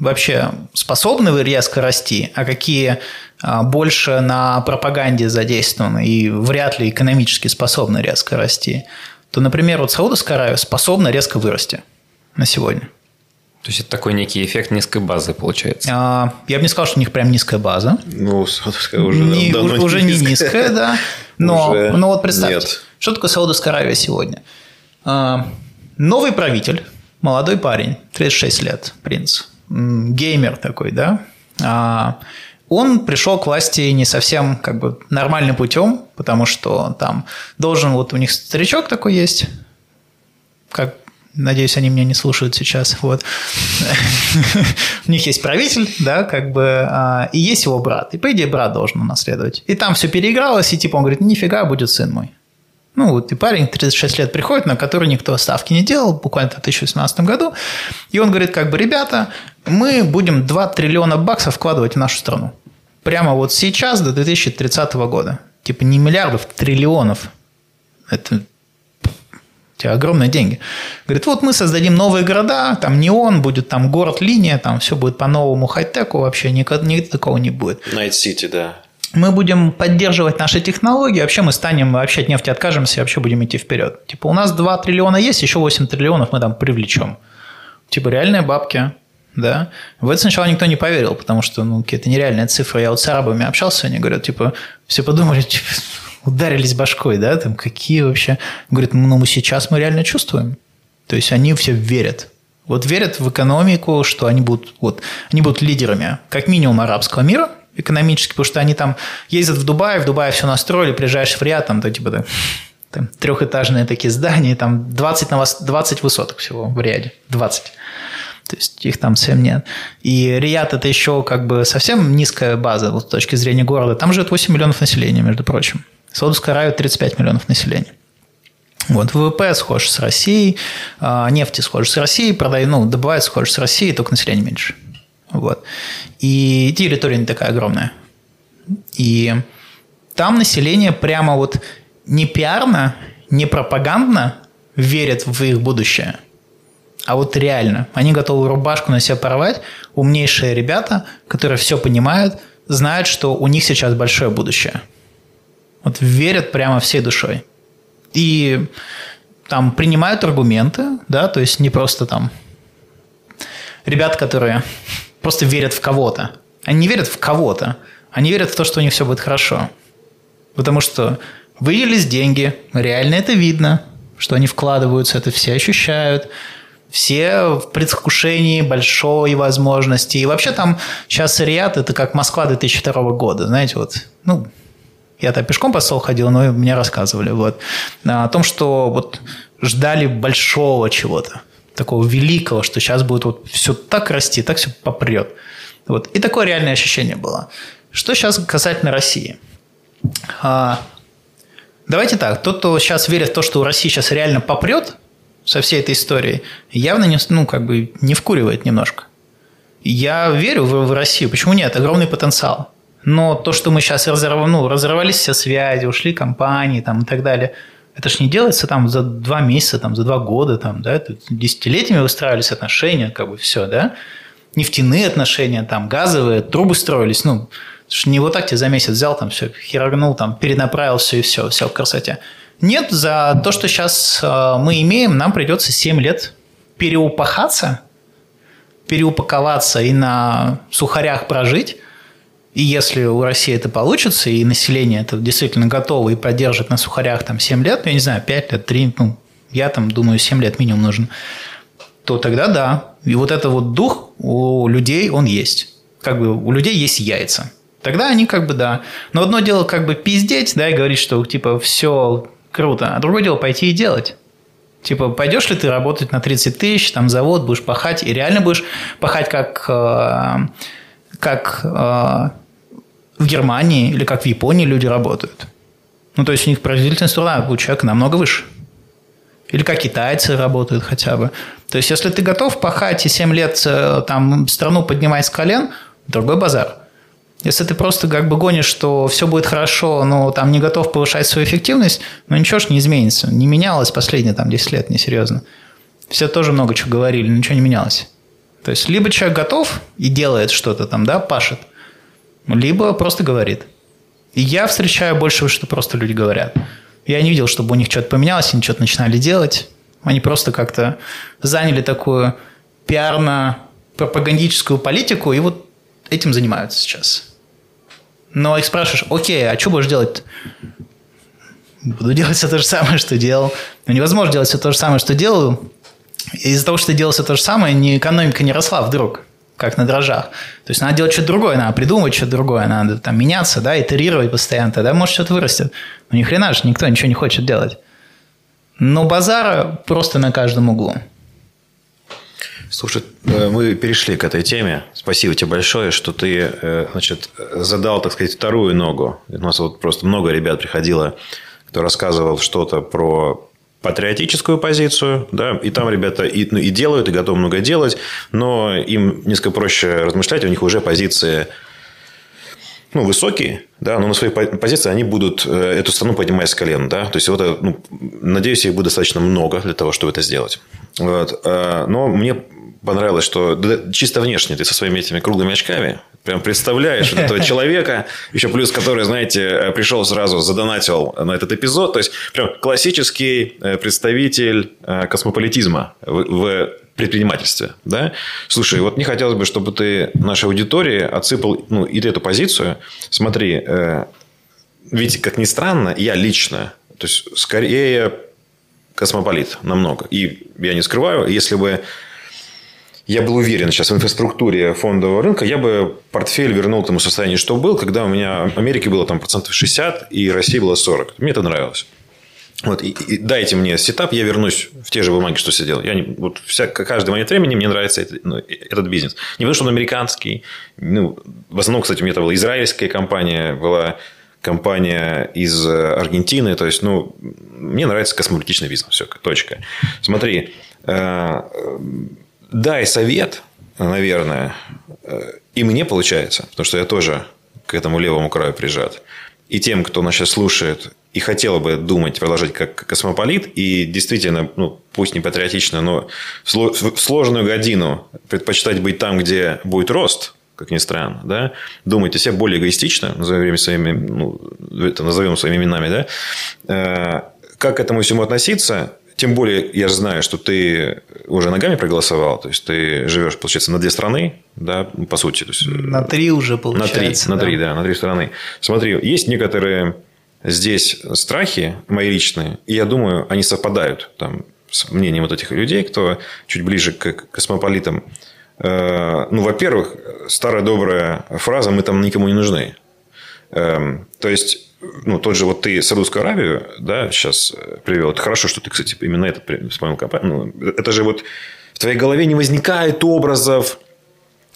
вообще способны резко расти, а какие а, больше на пропаганде задействованы и вряд ли экономически способны резко расти, то, например, вот Саудовская Аравия способна резко вырасти на сегодня. То есть это такой некий эффект низкой базы получается. А, я бы не сказал, что у них прям низкая база. Ну, Саудовская уже не, давно уже не низкая, да. Но, уже но вот представьте, нет. что такое Саудовская Аравия сегодня? А, новый правитель, молодой парень, 36 лет, принц, геймер такой, да. А, он пришел к власти не совсем как бы нормальным путем, потому что там должен, вот у них старичок такой есть, как Надеюсь, они меня не слушают сейчас. Вот. У них есть правитель, да, как бы, а, и есть его брат. И, по идее, брат должен унаследовать. И там все переигралось, и типа он говорит, нифига, будет сын мой. Ну, вот и парень 36 лет приходит, на который никто ставки не делал, буквально в 2018 году. И он говорит, как бы, ребята, мы будем 2 триллиона баксов вкладывать в нашу страну. прямо вот сейчас до 2030 года. Типа не миллиардов, триллионов. Это те огромные деньги. Говорит, вот мы создадим новые города, там неон, будет там город-линия, там все будет по-новому хай-теку, вообще никогда, никогда такого не будет. City, да. Мы будем поддерживать наши технологии, вообще мы станем, вообще от нефти откажемся, вообще будем идти вперед. Типа у нас 2 триллиона есть, еще 8 триллионов мы там привлечем. Типа реальные бабки, да. В это сначала никто не поверил, потому что, ну, какие-то нереальные цифры. Я вот с арабами общался, они говорят, типа, все подумали, типа, ударились башкой, да, там какие вообще. Говорит, ну мы сейчас мы реально чувствуем. То есть они все верят. Вот верят в экономику, что они будут, вот, они будут лидерами, как минимум арабского мира экономически, потому что они там ездят в Дубай, в Дубае все настроили, приезжаешь в Риад, там, то, типа, да, там, трехэтажные такие здания, там 20, на вас, 20 высоток всего в Риаде, 20. То есть их там совсем нет. И Риад это еще как бы совсем низкая база вот, с точки зрения города. Там живет 8 миллионов населения, между прочим. Саудовская Аравия 35 миллионов населения. Вот, ВВП схож с Россией, а, нефти схож с Россией, продают, ну, добывают схож с Россией, только население меньше. Вот. И территория не такая огромная. И там население прямо вот не пиарно, не пропагандно верит в их будущее, а вот реально. Они готовы рубашку на себя порвать. Умнейшие ребята, которые все понимают, знают, что у них сейчас большое будущее – вот верят прямо всей душой. И там принимают аргументы, да, то есть не просто там ребят, которые просто верят в кого-то. Они не верят в кого-то, они верят в то, что у них все будет хорошо. Потому что выделились деньги, реально это видно, что они вкладываются, это все ощущают, все в предвкушении большой возможности. И вообще там сейчас Риад – это как Москва 2002 года, знаете, вот, ну, я там пешком по стол ходил, но мне рассказывали. Вот. О том, что вот ждали большого чего-то, такого великого, что сейчас будет вот все так расти, так все попрет. Вот. И такое реальное ощущение было. Что сейчас касательно России? А, давайте так, тот, кто сейчас верит в то, что у России сейчас реально попрет со всей этой историей, явно не, ну, как бы не вкуривает немножко. Я верю в, в Россию. Почему нет? Огромный потенциал. Но то, что мы сейчас разорвали, ну, разорвались все связи, ушли компании там, и так далее, это ж не делается там за два месяца, там, за два года, там, да, это десятилетиями выстраивались отношения, как бы все, да, нефтяные отношения, там, газовые, трубы строились, ну, не вот так тебе за месяц взял, там, все, херогнул, там, перенаправил все и все, все в красоте. Нет, за то, что сейчас э, мы имеем, нам придется 7 лет переупахаться, переупаковаться и на сухарях прожить, и если у России это получится, и население это действительно готово и поддержит на сухарях там 7 лет, я не знаю, 5 лет, 3, ну, я там думаю, 7 лет минимум нужен, то тогда да. И вот это вот дух у людей, он есть. Как бы у людей есть яйца. Тогда они как бы да. Но одно дело как бы пиздеть, да, и говорить, что типа все круто, а другое дело пойти и делать. Типа, пойдешь ли ты работать на 30 тысяч, там завод, будешь пахать, и реально будешь пахать как, э, как э, в Германии или как в Японии люди работают. Ну, то есть у них производительность труда у человека намного выше. Или как китайцы работают хотя бы. То есть, если ты готов пахать и 7 лет э, там, страну поднимать с колен, другой базар. Если ты просто как бы гонишь, что все будет хорошо, но там не готов повышать свою эффективность, ну ничего ж не изменится. Не менялось последние там 10 лет, несерьезно. Все тоже много чего говорили, ничего не менялось. То есть, либо человек готов и делает что-то там, да, пашет – либо просто говорит. И я встречаю больше, что просто люди говорят. Я не видел, чтобы у них что-то поменялось, они что-то начинали делать. Они просто как-то заняли такую пиарно-пропагандическую политику и вот этим занимаются сейчас. Но их спрашиваешь, окей, а что будешь делать? Буду делать все то же самое, что делал. Но невозможно делать все то же самое, что делал. Из-за того, что ты делал все то же самое, ни экономика не росла вдруг как на дрожжах. То есть надо делать что-то другое, надо придумывать что-то другое, надо там меняться, да, итерировать постоянно, тогда может что-то вырастет. Но ни хрена же никто ничего не хочет делать. Но базара просто на каждом углу. Слушай, э, мы перешли к этой теме. Спасибо тебе большое, что ты э, значит, задал, так сказать, вторую ногу. У нас вот просто много ребят приходило, кто рассказывал что-то про патриотическую позицию, да, и там ребята и, ну, и делают, и готовы много делать, но им несколько проще размышлять, у них уже позиции ну, высокие, да, но на своей позиции они будут э, эту страну поднимать с колен, да, то есть вот, ну, надеюсь, их будет достаточно много для того, чтобы это сделать. Вот. Э, но мне понравилось, что чисто внешне ты со своими этими круглыми очками прям представляешь вот этого человека, еще плюс который, знаете, пришел сразу, задонатил на этот эпизод, то есть прям классический представитель космополитизма в предпринимательстве, да? Слушай, вот не хотелось бы, чтобы ты нашей аудитории отсыпал, ну, и эту позицию. Смотри, э, ведь, как ни странно, я лично, то есть, скорее космополит намного. И я не скрываю, если бы я был уверен сейчас в инфраструктуре фондового рынка, я бы портфель вернул тому состоянию, что был, когда у меня в Америке было там процентов 60, и России было 40. Мне это нравилось. Вот, и, и дайте мне сетап, я вернусь в те же бумаги, что сидел. Я не, вот вся, каждый момент времени мне нравится это, ну, этот бизнес. Не потому, что он американский. Ну, в основном, кстати, у меня это была израильская компания, была компания из Аргентины. То есть, ну, мне нравится космополитичный бизнес. Все, точка. Смотри, э, дай совет, наверное, э, и мне получается, потому что я тоже к этому левому краю прижат. И тем, кто нас сейчас слушает, и хотела бы думать, продолжать как космополит, и действительно, ну, пусть не патриотично, но в сложную годину предпочитать быть там, где будет рост, как ни странно, да, думать о себе более эгоистично, назовем своими, ну, это назовем своими именами, да, э, как к этому всему относиться, тем более, я же знаю, что ты уже ногами проголосовал, то есть ты живешь, получается, на две страны, да, по сути. То есть, на три уже получается. На три, да. на три, да, на три страны. Смотри, есть некоторые здесь страхи мои личные, и я думаю, они совпадают там, с мнением вот этих людей, кто чуть ближе к космополитам. Э, ну, во-первых, старая добрая фраза «мы там никому не нужны». Эм, то есть, ну, тот же вот ты Саудовскую Аравию, да, сейчас привел. Это хорошо, что ты, кстати, именно это вспомнил. Ну, это же вот в твоей голове не возникает образов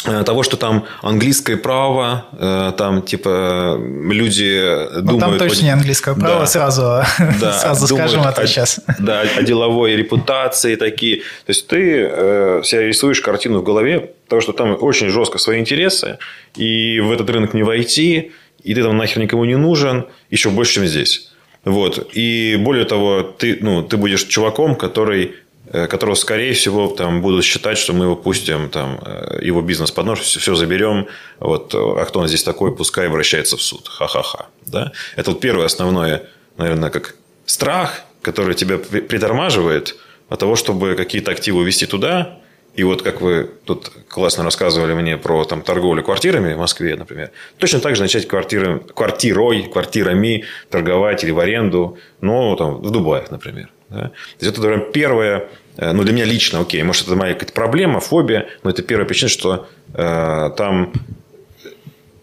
Э, того, что там английское право, э, там типа люди ну, думают... там точно не английское право, да, сразу, да, сразу думают, скажем это о, сейчас. Да, о деловой репутации такие. То есть, ты э, себя рисуешь картину в голове того, что там очень жестко свои интересы, и в этот рынок не войти, и ты там нахер никому не нужен, еще больше, чем здесь. Вот. И более того, ты, ну, ты будешь чуваком, который Э, которого, скорее всего, там будут считать, что мы его пустим, там, э, его бизнес под нож, все заберем, вот, а кто он здесь такой, пускай обращается в суд. Ха-ха-ха. Да? Это вот первое основное, наверное, как страх, который тебя притормаживает от того, чтобы какие-то активы увести туда, и вот как вы тут классно рассказывали мне про там, торговлю квартирами в Москве, например, точно так же начать квартиры, квартирой, квартирами торговать или в аренду, но там, в Дубае, например. Да? То есть, это наверное, первое, э, ну, для меня лично, окей, может, это моя какая-то проблема, фобия, но это первая причина, что э, там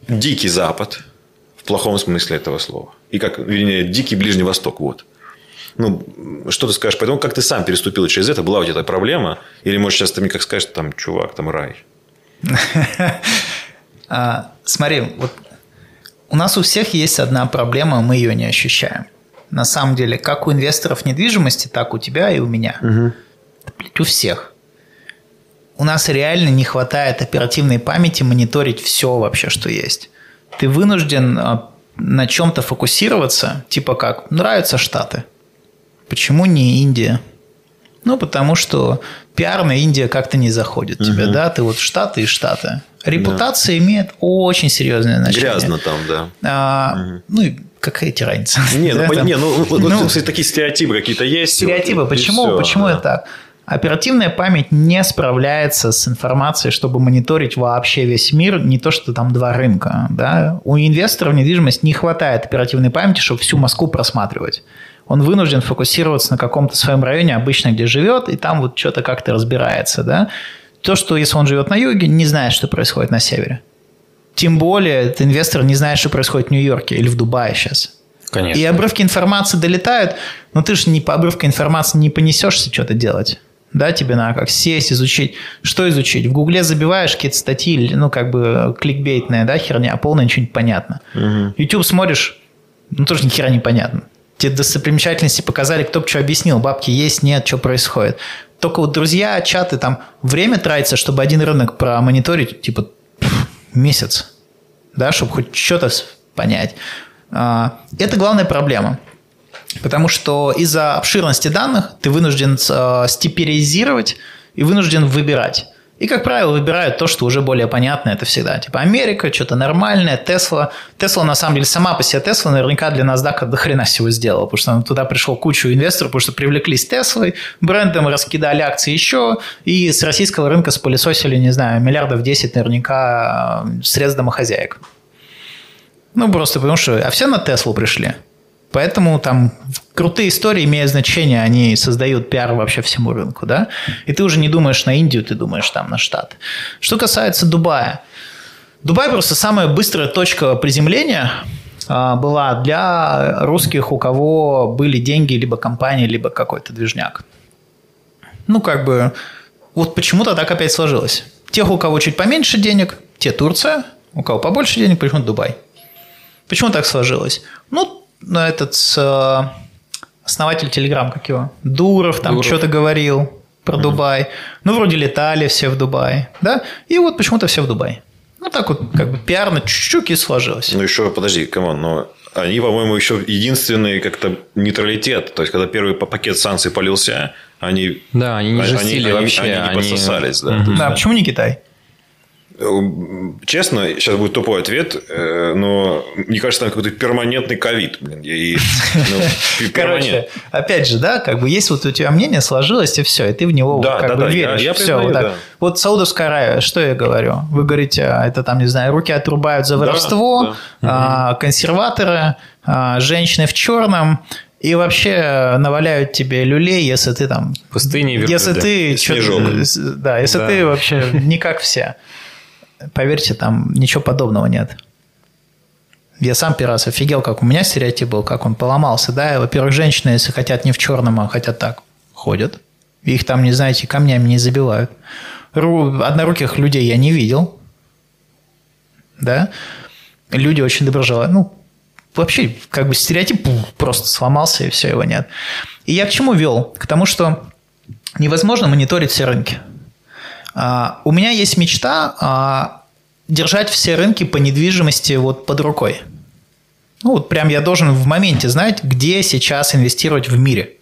дикий Запад, в плохом смысле этого слова. И как, вернее, дикий Ближний Восток, вот. Ну, что ты скажешь? Поэтому как ты сам переступил через это? Была у тебя эта проблема? Или, может, сейчас ты мне как скажешь, там, чувак, там рай? А, смотри, вот у нас у всех есть одна проблема, мы ее не ощущаем на самом деле, как у инвесторов недвижимости, так у тебя и у меня. Угу. у всех. У нас реально не хватает оперативной памяти мониторить все вообще, что есть. Ты вынужден а, на чем-то фокусироваться, типа как, нравятся Штаты. Почему не Индия? Ну, потому что пиарная Индия как-то не заходит угу. тебе, да? Ты вот Штаты и Штаты. Репутация да. имеет очень серьезное значение. Грязно там, да. А, угу. Ну, какая тебе разница? Не, ну, да, не, ну, ну, кстати, такие стереотипы какие-то есть. Стереотипы. Вот, почему все, почему да. это Оперативная память не справляется с информацией, чтобы мониторить вообще весь мир, не то, что там два рынка. Да? У инвестора в недвижимость не хватает оперативной памяти, чтобы всю Москву просматривать. Он вынужден фокусироваться на каком-то своем районе, обычно где живет, и там вот что-то как-то разбирается. Да? То, что если он живет на юге, не знает, что происходит на севере. Тем более, этот инвестор не знает, что происходит в Нью-Йорке или в Дубае сейчас. Конечно. И обрывки информации долетают, но ты же не по обрывке информации не понесешься что-то делать. Да, тебе надо как сесть, изучить. Что изучить? В Гугле забиваешь какие-то статьи, ну, как бы кликбейтная, да, херня, а полная ничего не понятно. Угу. YouTube смотришь, ну, тоже ни хера не понятно. Тебе достопримечательности показали, кто бы что объяснил. Бабки есть, нет, что происходит. Только вот друзья, чаты, там время тратится, чтобы один рынок промониторить, типа, месяц. да, чтобы хоть что-то понять. А, это главная проблема. Потому что из-за обширности данных ты вынужден э, стиперизировать и вынужден выбирать. И, как правило, выбирают то, что уже более понятно, это всегда. Типа Америка, что-то нормальное, Тесла. Тесла, на самом деле, сама по себе Тесла наверняка для NASDAQ до хрена всего сделала, потому что туда пришел кучу инвесторов, потому что привлеклись Теслой, брендом раскидали акции еще, и с российского рынка спылесосили, не знаю, миллиардов 10 наверняка э, средств домохозяек. Ну, просто потому что... А все на Теслу пришли. Поэтому там крутые истории имеют значение, они создают пиар вообще всему рынку, да? И ты уже не думаешь на Индию, ты думаешь там на Штат. Что касается Дубая. Дубай просто самая быстрая точка приземления а, была для русских, у кого были деньги, либо компания, либо какой-то движняк. Ну, как бы, вот почему-то так опять сложилось. Тех, у кого чуть поменьше денег, те Турция, у кого побольше денег, почему Дубай. Почему так сложилось? Ну, ну, этот э, основатель Телеграм, как его, Дуров там что-то говорил про мм Дубай. Ну, вроде летали все в Дубай, да? И вот почему-то все в Дубай. Ну, так вот, как бы пиарно чуть-чуть и сложилось. Ну, еще, подожди, come on, но они, по-моему, еще единственный как-то нейтралитет. То есть, когда первый пакет санкций полился, они... Да, они не жестили они, вообще. Они, они не подсосались, да. Угу. Да, почему не Китай? Честно, сейчас будет тупой ответ, э, но мне кажется, там какой-то перманентный ковид. И, ну, Короче, опять же, да, как бы есть вот у тебя мнение сложилось, и все, и ты в него да, как да, бы да, веришь. Я, я все, признаю, вот, да. вот Саудовская Аравия, что я говорю? Вы говорите, а, это там, не знаю, руки отрубают за воровство, да, да. консерваторы, а, женщины в черном, и вообще наваляют тебе люлей, если ты там... Пустыни Если ты... Да, если да. ты вообще не как все поверьте, там ничего подобного нет. Я сам первый раз офигел, как у меня стереотип был, как он поломался. Да, во-первых, женщины, если хотят не в черном, а хотят так, ходят. Их там, не знаете, камнями не забивают. Ру... Одноруких людей я не видел. Да. Люди очень доброжелательны. Ну, вообще, как бы стереотип просто сломался, и все, его нет. И я к чему вел? К тому, что невозможно мониторить все рынки. А, у меня есть мечта а, держать все рынки по недвижимости вот под рукой. Ну, вот прям я должен в моменте знать, где сейчас инвестировать в мире.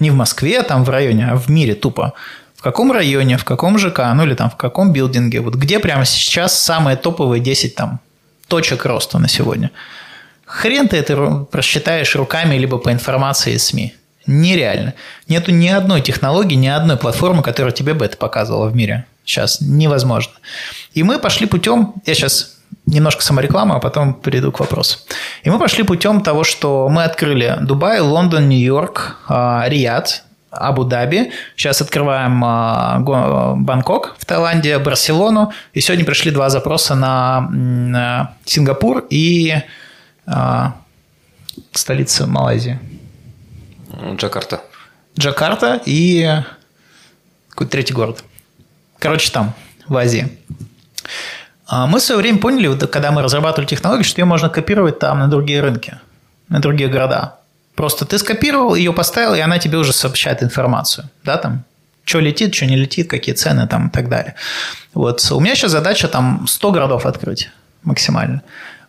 Не в Москве, там в районе, а в мире тупо. В каком районе, в каком ЖК, ну или там в каком билдинге. Вот где прямо сейчас самые топовые 10 там точек роста на сегодня. Хрен ты это просчитаешь руками либо по информации из СМИ. Нереально. Нету ни одной технологии, ни одной платформы, которая тебе бы это показывала в мире. Сейчас невозможно. И мы пошли путем, я сейчас немножко самореклама, а потом перейду к вопросу. И мы пошли путем того, что мы открыли Дубай, Лондон, Нью-Йорк, а, Риад, Абу-Даби. Сейчас открываем а, Бангкок в Таиланде, Барселону. И сегодня пришли два запроса на Сингапур и а, столицу Малайзии. Джакарта. Джакарта и какой-то третий город. Короче, там, в Азии. А мы в свое время поняли, когда мы разрабатывали технологию, что ее можно копировать там на другие рынки, на другие города. Просто ты скопировал, ее поставил, и она тебе уже сообщает информацию. Да, там, что летит, что не летит, какие цены там и так далее. Вот. У меня сейчас задача там 100 городов открыть максимально.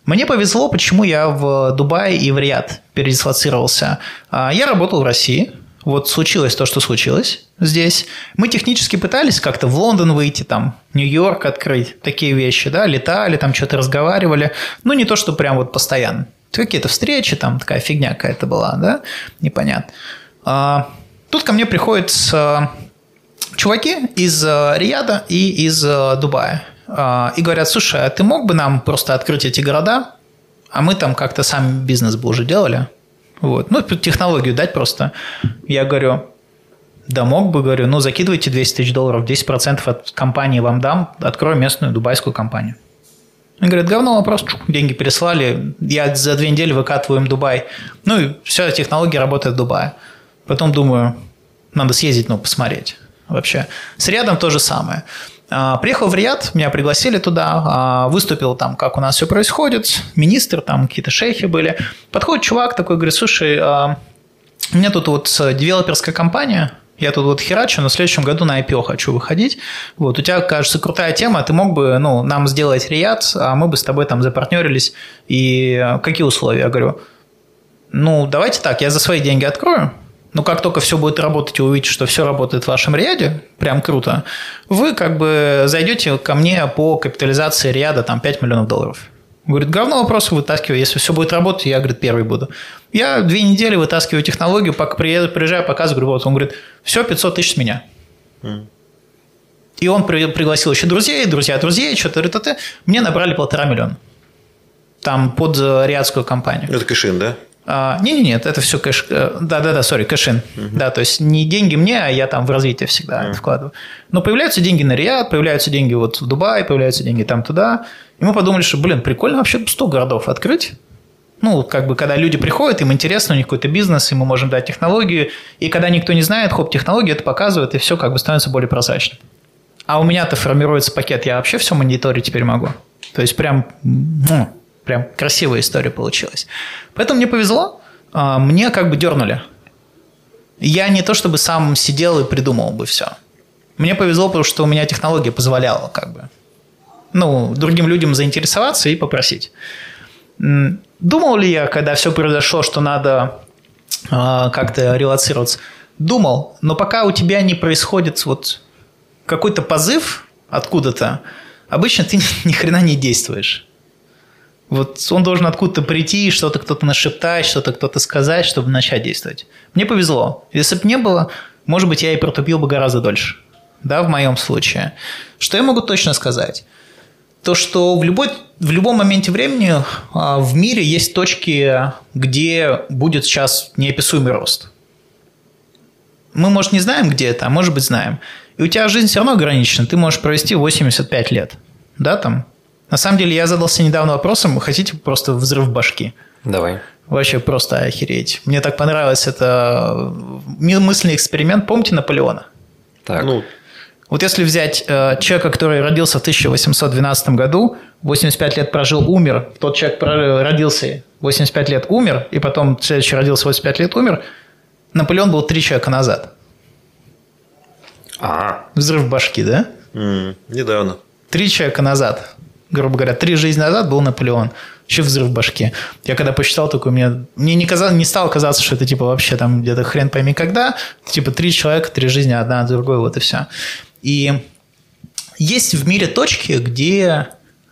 Мне повезло, почему я в Дубае и в Риад передислоцировался. А, я работал в России – вот случилось то, что случилось здесь. Мы технически пытались как-то в Лондон выйти, там, Нью-Йорк открыть, такие вещи, да, летали, там что-то разговаривали. Ну, не то, что прям вот постоянно. Какие-то встречи, там такая фигня какая-то была, да, непонятно. А, тут ко мне приходят а, чуваки из а, Рияда и из а, Дубая. И говорят, слушай, а ты мог бы нам просто открыть эти города, а мы там как-то сам бизнес бы уже делали, вот. Ну, технологию дать просто. Я говорю, да мог бы, говорю, ну, закидывайте 200 тысяч долларов, 10% от компании вам дам, открою местную дубайскую компанию. Они говорят, говно вопрос, деньги переслали, я за две недели выкатываю им Дубай. Ну, и вся технология работает в Дубае. Потом думаю, надо съездить, ну, посмотреть вообще. С рядом то же самое. А, приехал в Риад, меня пригласили туда, а, выступил там, как у нас все происходит, министр, там какие-то шейхи были. Подходит чувак такой, говорит, слушай, а, у меня тут вот девелоперская компания, я тут вот херачу, но в следующем году на IPO хочу выходить. Вот, у тебя, кажется, крутая тема, ты мог бы, ну, нам сделать ряд, а мы бы с тобой там запартнерились. И какие условия? Я говорю, ну, давайте так, я за свои деньги открою, но как только все будет работать и увидите, что все работает в вашем ряде, прям круто, вы как бы зайдете ко мне по капитализации ряда там 5 миллионов долларов. Говорит, говно вопрос вытаскиваю, если все будет работать, я, говорит, первый буду. Я две недели вытаскиваю технологию, пока приезжаю, приезжаю, показываю, говорю, вот, он говорит, все, 500 тысяч с меня. Mm. И он при, пригласил еще друзей, друзья друзей, что-то, т.т. Мне набрали полтора миллиона. Там под риадскую компанию. Это cash-in, да? А, не, не, нет, это все кэш. Да, да, да, сори, cash-in. Угу. Да, то есть не деньги мне, а я там в развитие всегда угу. вкладываю. Но появляются деньги на Риад, появляются деньги вот в Дубае, появляются деньги там туда. И мы подумали, что, блин, прикольно вообще 100 городов открыть. Ну, как бы, когда люди приходят, им интересно, у них какой-то бизнес, и мы можем дать технологию. И когда никто не знает, хоп, технологии это показывает, и все как бы становится более прозрачным. А у меня-то формируется пакет, я вообще все мониторить теперь могу. То есть прям, ну, прям красивая история получилась. Поэтому мне повезло, а, мне как бы дернули. Я не то чтобы сам сидел и придумал бы все. Мне повезло, потому что у меня технология позволяла как бы ну, другим людям заинтересоваться и попросить. Думал ли я, когда все произошло, что надо э, как-то релацироваться? Думал, но пока у тебя не происходит вот какой-то позыв откуда-то, обычно ты ни хрена не действуешь. Вот он должен откуда-то прийти, что-то кто-то нашептать, что-то кто-то сказать, чтобы начать действовать. Мне повезло. Если бы не было, может быть, я и протупил бы гораздо дольше. Да, в моем случае. Что я могу точно сказать? То, что в, любой, в любом моменте времени а, в мире есть точки, где будет сейчас неописуемый рост. Мы, может, не знаем, где это, а может быть, знаем. И у тебя жизнь все равно ограничена. Ты можешь провести 85 лет. Да, там, на самом деле, я задался недавно вопросом, хотите просто взрыв башки? Давай. Вообще просто охереть. Мне так понравилось это мысленный эксперимент. Помните Наполеона? Так. Ну, вот если взять э, человека, который родился в 1812 году, 85 лет прожил, умер, тот человек родился 85 лет, умер, и потом следующий родился 85 лет, умер, Наполеон был три человека назад. А. Взрыв башки, да? Mm, недавно. Три человека назад грубо говоря, три жизни назад был Наполеон. Еще взрыв в башке. Я когда посчитал, такой, мне, мне не, казалось, не стало казаться, что это типа вообще там где-то хрен пойми когда. Типа три человека, три жизни, одна от другой, вот и все. И есть в мире точки, где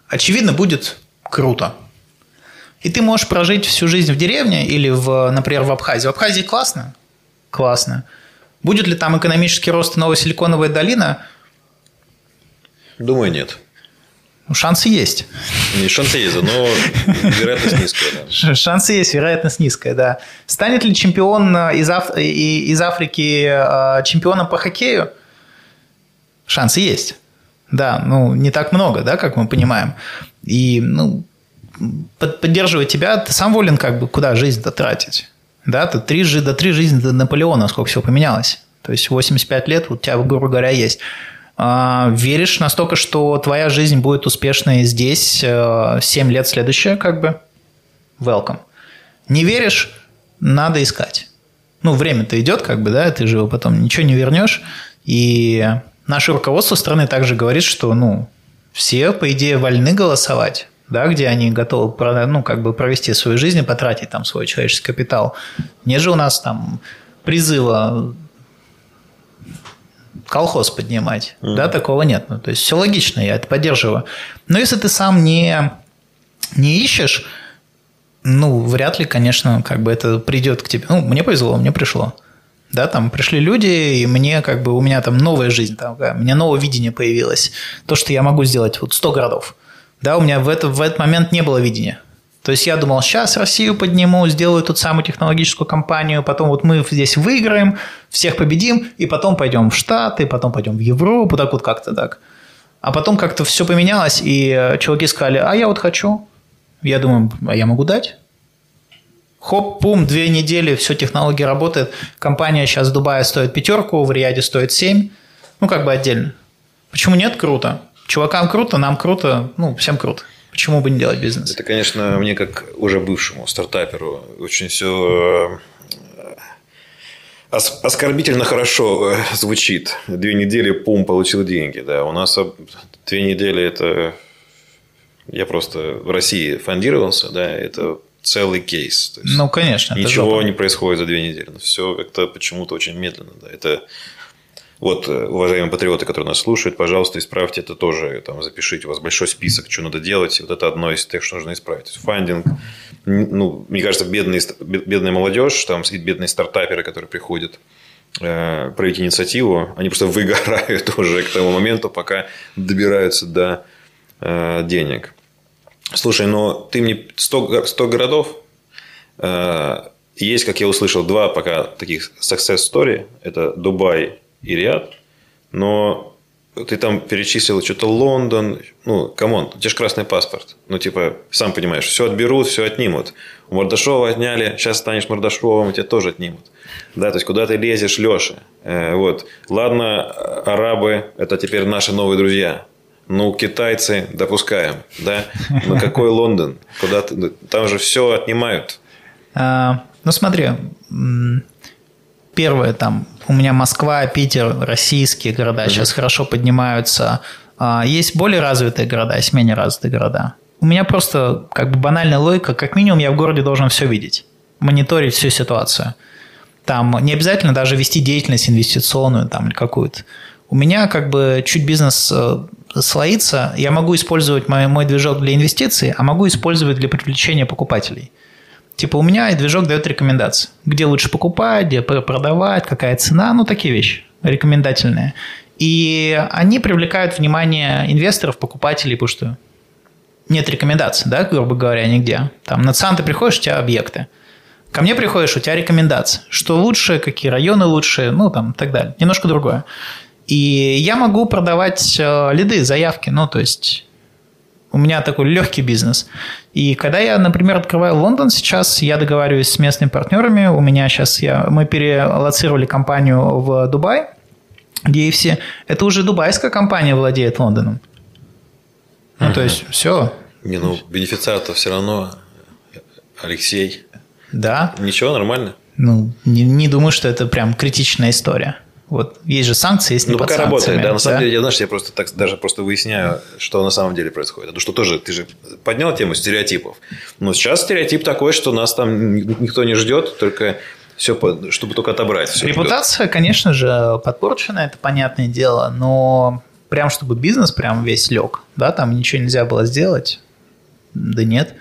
очевидно будет круто. И ты можешь прожить всю жизнь в деревне или, в, например, в Абхазии. В Абхазии классно? Классно. Будет ли там экономический рост новая силиконовая долина? Думаю, нет. Ну, шансы есть. Не шансы есть, но вероятность низкая. Да. Шансы есть, вероятность низкая, да. Станет ли чемпион э, из, Аф... из Африки э, чемпионом по хоккею? Шансы есть. Да, ну, не так много, да, как мы понимаем. И, ну, поддерживать тебя, ты сам волен как бы куда жизнь-то тратить. Да, ты три, до три жизни до Наполеона, сколько всего поменялось. То есть 85 лет у тебя, грубо говоря, есть. А, веришь настолько, что твоя жизнь будет успешной здесь 7 э, лет следующее, как бы, welcome. Не веришь, надо искать. Ну, время-то идет, как бы, да, ты же потом ничего не вернешь. И наше руководство страны также говорит, что, ну, все, по идее, вольны голосовать, да, где они готовы, ну, как бы провести свою жизнь и потратить там свой человеческий капитал. Нет же у нас там призыва колхоз поднимать. Mm-hmm. Да, такого нет. Ну, то есть все логично, я это поддерживаю. Но если ты сам не, не ищешь, ну, вряд ли, конечно, как бы это придет к тебе. Ну, мне повезло, мне пришло. Да, там пришли люди, и мне как бы, у меня там новая жизнь, там, у меня новое видение появилось. То, что я могу сделать вот 100 городов. Да, у меня в, это, в этот момент не было видения. То есть я думал, сейчас Россию подниму, сделаю тут самую технологическую компанию, потом вот мы здесь выиграем, всех победим, и потом пойдем в Штаты, потом пойдем в Европу, так вот как-то так. А потом как-то все поменялось, и э, чуваки сказали, а я вот хочу. Я думаю, а я могу дать? Хоп, пум, две недели, все, технология работает. Компания сейчас в Дубае стоит пятерку, в Риаде стоит семь. Ну, как бы отдельно. Почему нет? Круто. Чувакам круто, нам круто, ну, всем круто. Почему бы не делать бизнес? Это, конечно, мне как уже бывшему стартаперу очень все э, Ос- оскорбительно хорошо э, звучит. Две недели, пум, получил деньги. Да, у нас две недели это... Я просто в России фондировался, да, это целый кейс. Ну, конечно. Ничего не происходит за две недели. Все как-то почему-то очень медленно. Да. Это вот, э, уважаемые патриоты, которые нас слушают, пожалуйста, исправьте это тоже. Там, запишите, у вас большой список, что надо делать. Вот это одно из тех, что нужно исправить. Фандинг. Ну, мне кажется, бедные, бедная молодежь, там бедные стартаперы, которые приходят э, проявить инициативу, они просто выгорают уже к тому моменту, пока добираются до э, денег. Слушай, но ты мне 100, го- 100 городов, э, есть, как я услышал, два пока таких success story. Это Дубай и Риад. Но ты там перечислил что-то Лондон. Ну, come on, у тебя же красный паспорт. Ну, типа, сам понимаешь, все отберут, все отнимут. У Мордашова отняли, сейчас станешь Мордашовым, тебя тоже отнимут. Да, то есть, куда ты лезешь, Леша? Э, вот. Ладно, арабы – это теперь наши новые друзья. Ну, китайцы допускаем, да? Ну, какой Лондон? Куда ты? Там же все отнимают. А, ну, смотри, первое там, у меня Москва, Питер, российские города сейчас хорошо поднимаются. А, Есть более развитые города, есть менее развитые города. У меня просто как бы банальная логика, как минимум я в городе должен все видеть, мониторить всю ситуацию. Там не обязательно даже вести деятельность инвестиционную там или какую-то. У меня как бы чуть бизнес э, слоится, я могу использовать мой, мой движок для инвестиций, а могу использовать для привлечения покупателей. Типа у меня движок дает рекомендации. Где лучше покупать, где пр- продавать, какая цена, ну такие вещи рекомендательные. И они привлекают внимание инвесторов, покупателей, потому что нет рекомендаций, да, грубо говоря, нигде. Там на ЦАН ты приходишь, у тебя объекты. Ко мне приходишь, у тебя рекомендации. Что лучше, какие районы лучше, ну там и так далее. Немножко другое. И я могу продавать э, лиды, заявки, ну то есть у меня такой легкий бизнес. И когда я, например, открываю Лондон сейчас, я договариваюсь с местными партнерами. У меня сейчас я, мы перелоцировали компанию в Дубай, DFC. Это уже дубайская компания владеет Лондоном. Ну, то есть, все. Не, ну, бенефициар-то все равно Алексей. Да. Ничего, нормально. Ну, не, не думаю, что это прям критичная история. Вот есть же санкции, есть не Ну, пока работает, да. На самом деле, я, знаешь, я просто так даже просто выясняю, что на самом деле происходит. Потому что тоже ты же поднял тему стереотипов. Но сейчас стереотип такой, что нас там ни- никто не ждет, только все, чтобы только отобрать. Ждёт. Репутация, конечно же, подпорчена, это понятное дело, но прям чтобы бизнес прям весь лег, да, там ничего нельзя было сделать, да нет.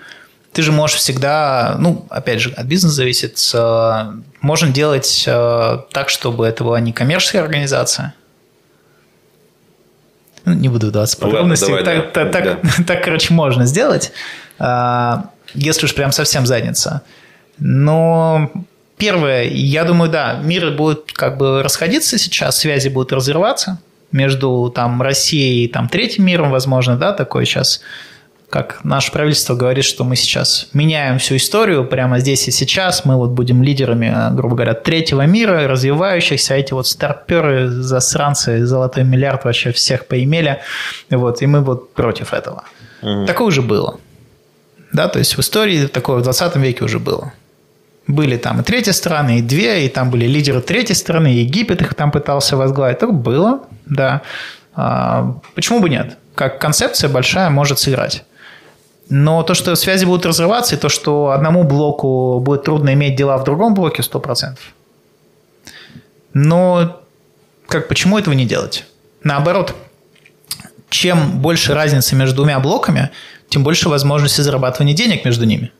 Ты же можешь всегда, ну, опять же, от бизнеса зависит, э, можно делать э, так, чтобы это была не коммерческая организация. Ну, Не буду вдаваться в Ладно, подробности. давай, так, да. так- так- так, короче, можно сделать, а, если уж прям совсем задница. Но первое, я думаю, да, мир будет как бы расходиться сейчас, связи будут разрываться между там Россией и там третьим миром, возможно, да, такое сейчас как наше правительство говорит, что мы сейчас меняем всю историю прямо здесь и сейчас, мы вот будем лидерами, грубо говоря, третьего мира, развивающихся, а эти вот старперы, засранцы, золотой миллиард вообще всех поимели, вот, и мы вот против этого. Такое уже было. Да, то есть в истории такое в 20 веке уже было. Были там и третья страна, и две, и там были лидеры третьей страны, Египет их там пытался возглавить. Так было, да. А, почему бы нет? Как концепция большая может сыграть. Но то, что связи будут разрываться, и то, что одному блоку будет трудно иметь дела в другом блоке, 100%. Но как, почему этого не делать? Наоборот, чем больше разница между двумя блоками, тем больше возможности зарабатывания денег между ними.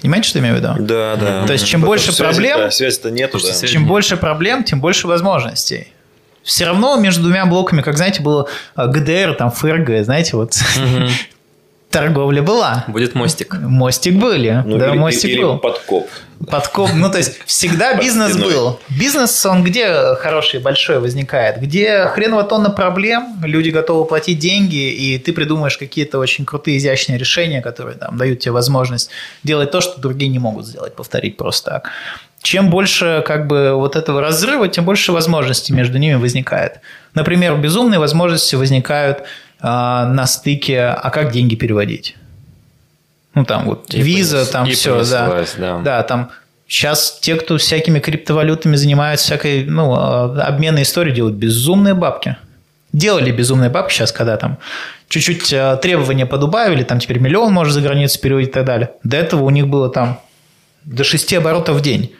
Понимаете, что я имею в виду? Да, да. То есть, чем Потому больше связи- проблем- да, связи-то нету, да. Чем нет. больше проблем, тем больше возможностей. Все равно между двумя блоками, как знаете, было э, ГДР, там ФРГ, знаете, вот торговля была. Будет мостик. Мостик были, Ну, да, или- мостик или был. подкоп. Подкоп, ну то есть всегда бизнес был. Бизнес, он где хороший, большой возникает? Где хреново тонна проблем, люди готовы платить деньги, и ты придумаешь какие-то очень крутые, изящные решения, которые там, дают тебе возможность делать то, что другие не могут сделать, повторить просто так. Чем больше как бы вот этого разрыва, тем больше возможностей между ними возникает. Например, безумные возможности возникают а, на стыке, а как деньги переводить? Ну, там вот И виза, понес- там все, да. да. Да, там Сейчас те, кто всякими криптовалютами занимаются, всякой, ну, а, обменной историей делают безумные бабки. Делали безумные бабки сейчас, когда там чуть-чуть а, требования подубавили, там теперь миллион может за границу переводить и так далее. До этого у них было там до 6 оборотов в день.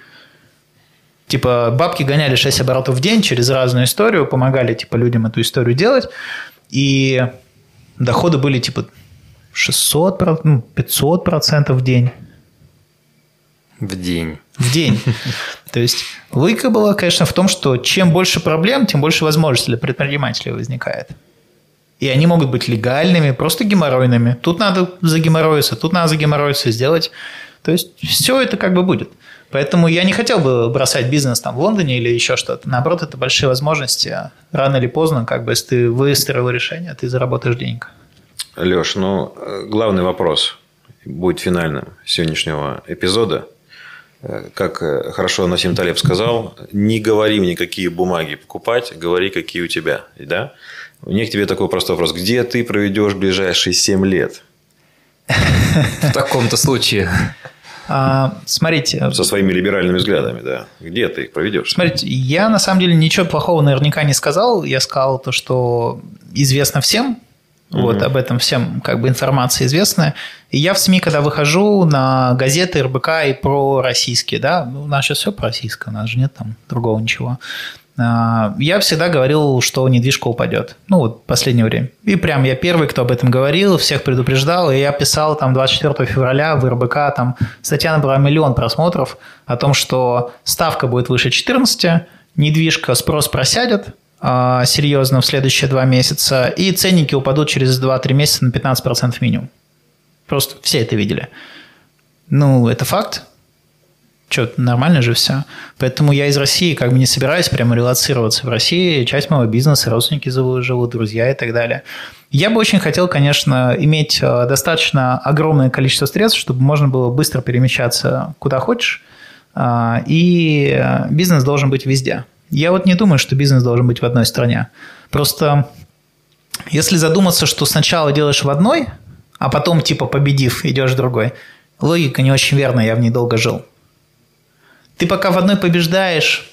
Типа бабки гоняли 6 оборотов в день через разную историю, помогали типа людям эту историю делать. И доходы были типа 600, ну, 500 процентов в день. В день. В день. То есть логика была, конечно, в том, что чем больше проблем, тем больше возможностей для предпринимателей возникает. И они могут быть легальными, просто геморройными. Тут надо загеморроиться, тут надо загеморроиться, сделать. То есть все это как бы будет. Поэтому я не хотел бы бросать бизнес там в Лондоне или еще что-то. Наоборот, это большие возможности. Рано или поздно, как бы, если ты выстроил решение, ты заработаешь денег. Леш, ну, главный вопрос будет финальным сегодняшнего эпизода. Как хорошо Насим Талеб сказал, не говори мне, какие бумаги покупать, говори, какие у тебя. Да? У них к тебе такой простой вопрос. Где ты проведешь ближайшие 7 лет? В таком-то случае. А, смотрите. Со своими либеральными взглядами, да. Где ты их проведешь? Смотрите, я на самом деле ничего плохого наверняка не сказал. Я сказал то, что известно всем. Угу. Вот об этом всем как бы информация известная. И я в СМИ, когда выхожу на газеты РБК и про российские, да, у нас сейчас все про российское, у нас же нет там другого ничего. А, я всегда говорил, что недвижка упадет. Ну, вот последнее время. И прям я первый, кто об этом говорил, всех предупреждал. И я писал там 24 февраля в РБК, там статья набрала миллион просмотров о том, что ставка будет выше 14, недвижка, спрос просядет, а, серьезно в следующие два месяца, и ценники упадут через 2-3 месяца на 15% минимум. Просто все это видели. Ну, это факт. Что, нормально же все. Поэтому я из России как бы не собираюсь прямо релацироваться в России. Часть моего бизнеса, родственники живут, друзья и так далее. Я бы очень хотел, конечно, иметь э, достаточно огромное количество средств, чтобы можно было быстро перемещаться куда хочешь. А, и э, бизнес должен быть везде. Я вот не думаю, что бизнес должен быть в одной стране. Просто если задуматься, что сначала делаешь в одной, а потом, типа, победив, идешь в другой, логика не очень верная, я в ней долго жил. Ты пока в одной побеждаешь,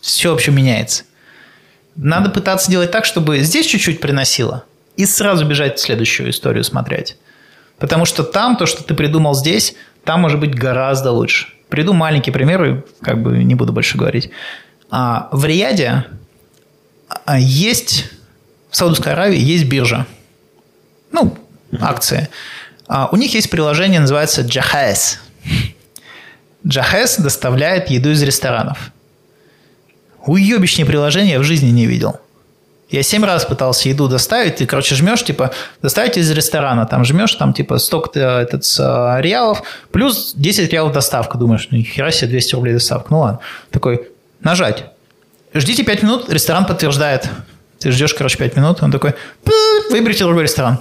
все вообще меняется. Надо пытаться делать так, чтобы здесь чуть-чуть приносило, и сразу бежать в следующую историю смотреть. Потому что там то, что ты придумал здесь, там может быть гораздо лучше. Приду маленький пример, как бы не буду больше говорить. А в Рияде а, есть, в Саудовской Аравии есть биржа. Ну, акции. А у них есть приложение, называется Jahez. Jahez доставляет еду из ресторанов. Уебищнее приложение я в жизни не видел. Я семь раз пытался еду доставить, ты, короче, жмешь, типа, доставить из ресторана, там жмешь, там, типа, столько-то этот, с, реалов, плюс 10 реалов доставка. Думаешь, ну, хера себе, 200 рублей доставка. Ну, ладно. Такой, нажать. Ждите 5 минут, ресторан подтверждает. Ты ждешь, короче, 5 минут, он такой, выберите другой ресторан.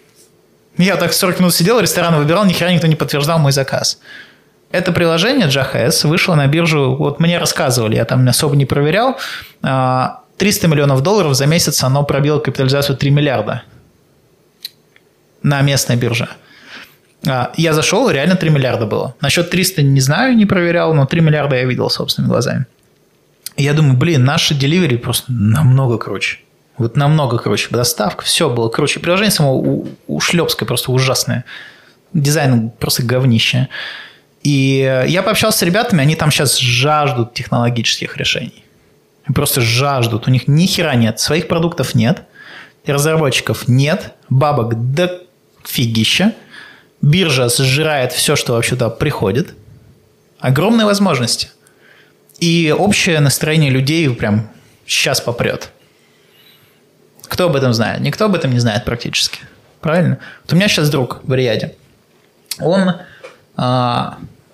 Я так 40 минут сидел, ресторан выбирал, ни хера никто не подтверждал мой заказ. Это приложение JHS вышло на биржу, вот мне рассказывали, я там особо не проверял, 300 а, миллионов долларов за месяц оно пробило капитализацию 3 миллиарда на местной бирже. А, я зашел, реально 3 миллиарда было. Насчет 300 не знаю, не проверял, но 3 миллиарда я видел собственными глазами. я думаю, блин, наши деливери просто намного круче. Вот намного круче. Доставка, все было круче. Приложение само у, ушлепское, просто ужасное. Дизайн просто говнище. И я пообщался с ребятами, они там сейчас жаждут технологических решений. Просто жаждут. У них ни хера нет. Своих продуктов нет. Разработчиков нет. Бабок да фигища. Биржа сжирает все, что вообще туда приходит. Огромные возможности. И общее настроение людей прям сейчас попрет. Кто об этом знает? Никто об этом не знает практически. Правильно? Вот у меня сейчас друг в Риаде. Он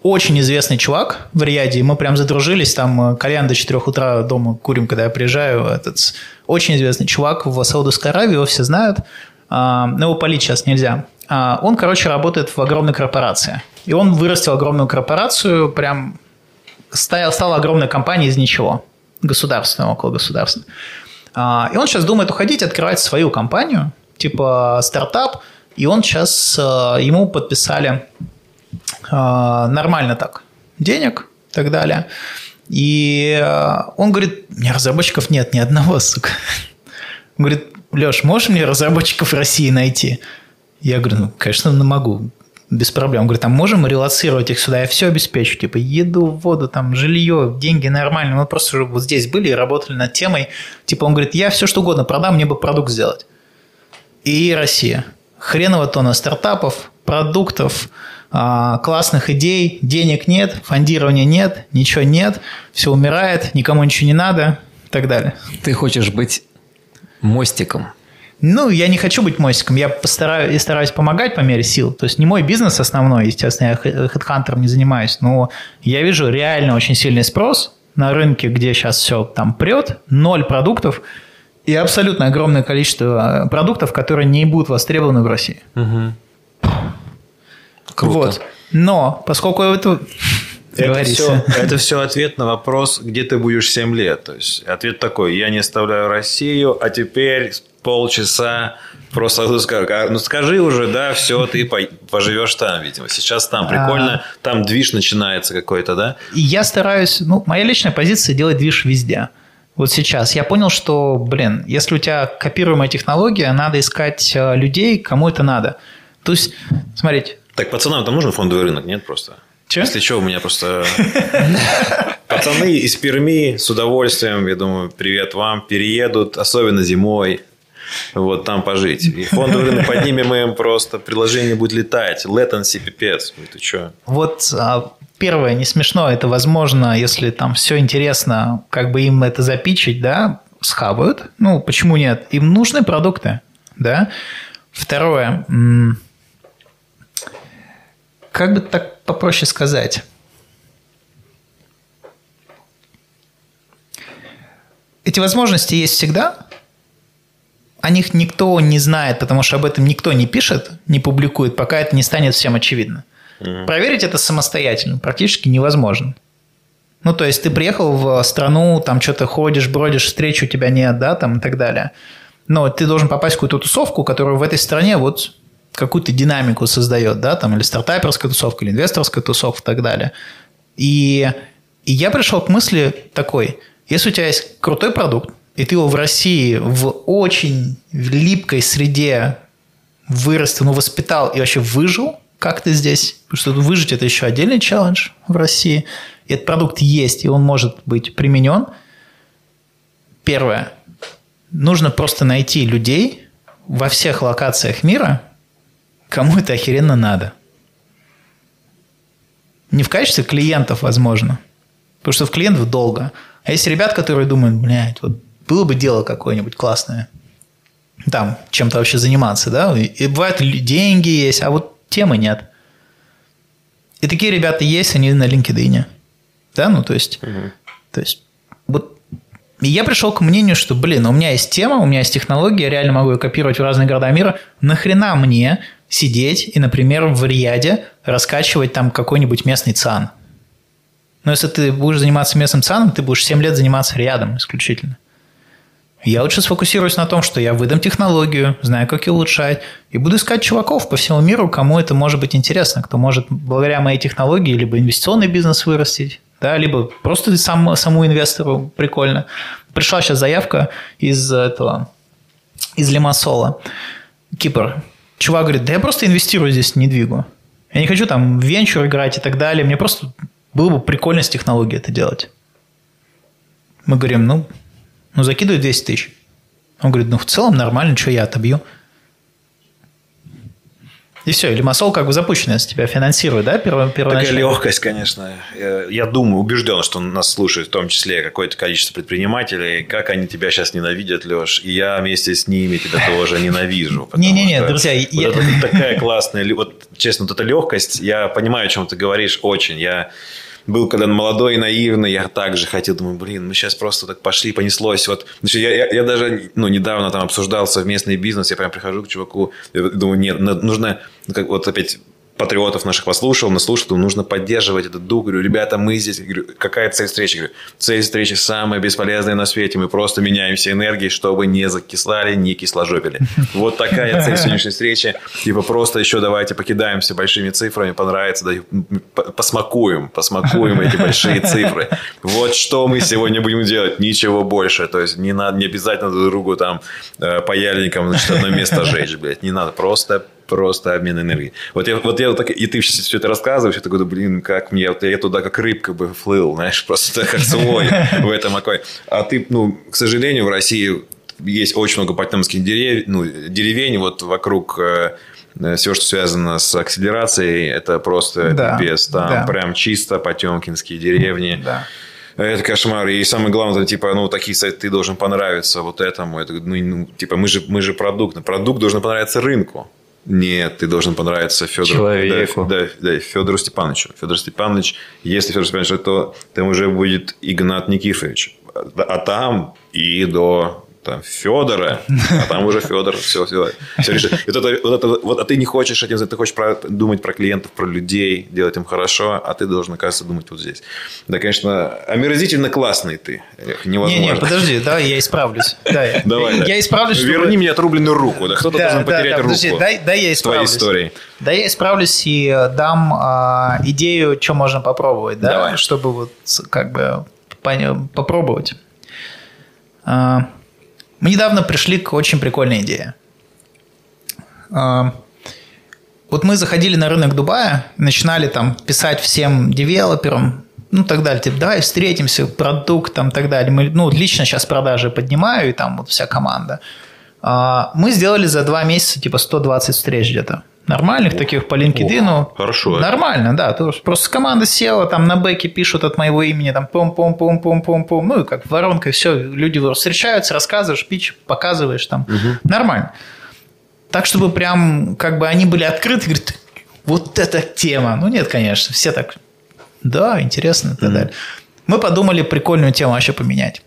очень известный чувак в Рияде, мы прям задружились, там э, кальян до 4 утра дома курим, когда я приезжаю. Этот очень известный чувак в Саудовской Аравии, его все знают, а, но его полить сейчас нельзя. А, он, короче, работает в огромной корпорации. И он вырастил огромную корпорацию, прям стал, стал огромной компанией из ничего. Государственной, около государства. А, и он сейчас думает уходить, открывать свою компанию, типа стартап, и он сейчас, э, ему подписали а, нормально так. денег и так далее. И э, он говорит, у меня разработчиков нет ни одного, сука. Он говорит, Леш, можешь мне разработчиков России найти? Я говорю, ну, конечно, могу без проблем. Он говорит, а можем релацировать их сюда, я все обеспечу, типа еду, воду, там, жилье, деньги нормально. Мы просто вот здесь были и работали над темой. Типа он говорит, я все что угодно продам, мне бы продукт сделать. И Россия. Хреново тона стартапов, продуктов, а, классных идей, денег нет, фондирования нет, ничего нет, все умирает, никому ничего не надо и так далее. Ты хочешь быть мостиком ну, я не хочу быть мостиком, я постараюсь и стараюсь помогать по мере сил. То есть не мой бизнес основной, естественно, я хедхантером не занимаюсь, но я вижу реально очень сильный спрос на рынке, где сейчас все там прет, ноль продуктов и абсолютно огромное количество э, продуктов, которые не будут востребованы в России. Угу. Круто. Вот. Но поскольку это это все, это все ответ на вопрос, где ты будешь 7 лет. То есть ответ такой: я не оставляю Россию, а теперь полчаса просто скажу, ну скажи уже, да, все, ты поживешь там, видимо. Сейчас там прикольно, а. там движ начинается какой-то, да? Я стараюсь, ну, моя личная позиция делать движ везде. Вот сейчас я понял, что, блин, если у тебя копируемая технология, надо искать э, людей, кому это надо. То есть, смотрите. Так пацанам там нужен фондовый рынок, нет просто? Че? Если что, у меня просто пацаны из Перми с удовольствием, я думаю, привет вам, переедут, особенно зимой вот там пожить. И фондовый рынок поднимем им просто, приложение будет летать, latency пипец. Ты что? Вот а, первое, не смешно, это возможно, если там все интересно, как бы им это запичить, да, схавают. Ну, почему нет? Им нужны продукты, да. Второе, как бы так попроще сказать? Эти возможности есть всегда, о них никто не знает, потому что об этом никто не пишет, не публикует, пока это не станет всем очевидно. Mm-hmm. Проверить это самостоятельно практически невозможно. Ну, то есть ты приехал в страну, там что-то ходишь, бродишь, встречи у тебя нет, да, там и так далее. Но ты должен попасть в какую-то тусовку, которая в этой стране вот какую-то динамику создает, да, там, или стартаперская тусовка, или инвесторская тусовка и так далее. И, и я пришел к мысли такой, если у тебя есть крутой продукт, и ты его в России в очень липкой среде вырастил, ну, воспитал и вообще выжил, как ты здесь? Потому что выжить – это еще отдельный челлендж в России. И этот продукт есть, и он может быть применен. Первое. Нужно просто найти людей во всех локациях мира, кому это охеренно надо. Не в качестве клиентов, возможно. Потому что в клиентов долго. А есть ребят, которые думают, блядь, вот было бы дело какое-нибудь классное, там, чем-то вообще заниматься, да, и бывают деньги есть, а вот темы нет. И такие ребята есть, они на LinkedIn. Да, ну, то есть, угу. то есть, вот и я пришел к мнению, что, блин, у меня есть тема, у меня есть технология, я реально могу ее копировать в разные города мира. Нахрена мне сидеть и, например, в Риаде раскачивать там какой-нибудь местный ЦАН? Но если ты будешь заниматься местным ЦАНом, ты будешь 7 лет заниматься рядом исключительно. Я лучше сфокусируюсь на том, что я выдам технологию, знаю, как ее улучшать, и буду искать чуваков по всему миру, кому это может быть интересно, кто может благодаря моей технологии либо инвестиционный бизнес вырастить, да, либо просто сам, саму инвестору прикольно. Пришла сейчас заявка из этого, из Лимассола, Кипр. Чувак говорит, да я просто инвестирую здесь в недвигу. Я не хочу там в венчур играть и так далее. Мне просто было бы прикольно с технологией это делать. Мы говорим, ну, ну, закидывай 200 тысяч. Он говорит, ну, в целом нормально, что я отобью. И все, или масол как бы запущенная с тебя финансирует, да, перво, первоначально? Такая легкость, конечно. Я думаю, убежден, что нас слушает в том числе какое-то количество предпринимателей. Как они тебя сейчас ненавидят, Леш. И я вместе с ними тебя тоже ненавижу. Не-не-не, друзья. Вот это такая классная, вот честно, вот эта легкость, я понимаю, о чем ты говоришь очень. Я был когда молодой и наивный, я также хотел, думаю, блин, мы сейчас просто так пошли, понеслось. Вот, значит, я, я, я даже ну, недавно там обсуждал совместный бизнес, я прям прихожу к чуваку, думаю, нет, нужно, ну, как вот опять патриотов наших послушал, наслушал, думаю, нужно поддерживать этот дух. Говорю, ребята, мы здесь, говорю, какая цель встречи? Говорю, цель встречи самая бесполезная на свете. Мы просто меняем все энергии, чтобы не закислали, не кисложопили. Вот такая цель сегодняшней встречи. Типа просто еще давайте покидаемся большими цифрами, понравится, да, посмакуем, посмакуем эти большие цифры. Вот что мы сегодня будем делать, ничего больше. То есть не надо, не обязательно друг другу там э, паяльником, значит, одно место жечь, блядь. Не надо, просто просто обмен энергией. Вот я, вот я так, и ты все это рассказываешь, я такой, блин, как мне, вот я туда как рыбка бы флыл, знаешь, просто как свой в этом окое. А ты, ну, к сожалению, в России есть очень много потемских дерев, ну, деревень вот вокруг э, все, что связано с акселерацией, это просто да, пипец. Там да. прям чисто потемкинские деревни. Да. Это кошмар. И самое главное, это, типа, ну, такие сайты ты должен понравиться вот этому. Это, ну, ну, типа, мы же, мы же продукт. Продукт должен понравиться рынку. Нет, ты должен понравиться Федору. Человеку. Да, да, да, Федору Степановичу. Федор Степанович, если Федор Степанович, то там уже будет Игнат Никифорович. А там и до там Федора, а там уже Федор все, все, все решит. И вот это, вот это, вот, а ты не хочешь этим, ты хочешь про, думать про клиентов, про людей, делать им хорошо, а ты должен, оказывается, думать вот здесь. Да, конечно, омерзительно классный ты. Невозможно. Не, не, подожди, да, я исправлюсь. Да, Давай, я, исправлюсь. Верни чтобы... мне отрубленную руку, да, кто-то да, должен да, потерять да, подожди, руку. Дай, дай я исправлюсь. Твоей историей. Да, я исправлюсь и э, дам а, идею, что можно попробовать, да, Давай. чтобы вот как бы попробовать. А, мы недавно пришли к очень прикольной идее. А, вот мы заходили на рынок Дубая, начинали там писать всем девелоперам, ну, так далее, типа, давай встретимся, продукт, там, так далее. Мы, ну, лично сейчас продажи поднимаю, и там вот вся команда. А, мы сделали за два месяца, типа, 120 встреч где-то нормальных О, таких по LinkedIn. О, хорошо. Нормально, да. Просто команда села, там на бэке пишут от моего имени, там пом-пом-пом-пом-пом-пом. Ну, и как воронка, все, люди встречаются, рассказываешь, пич, показываешь там. Угу. Нормально. Так, чтобы прям, как бы они были открыты, говорят, вот эта тема. Ну, нет, конечно, все так, да, интересно и так угу. далее. Мы подумали прикольную тему вообще поменять.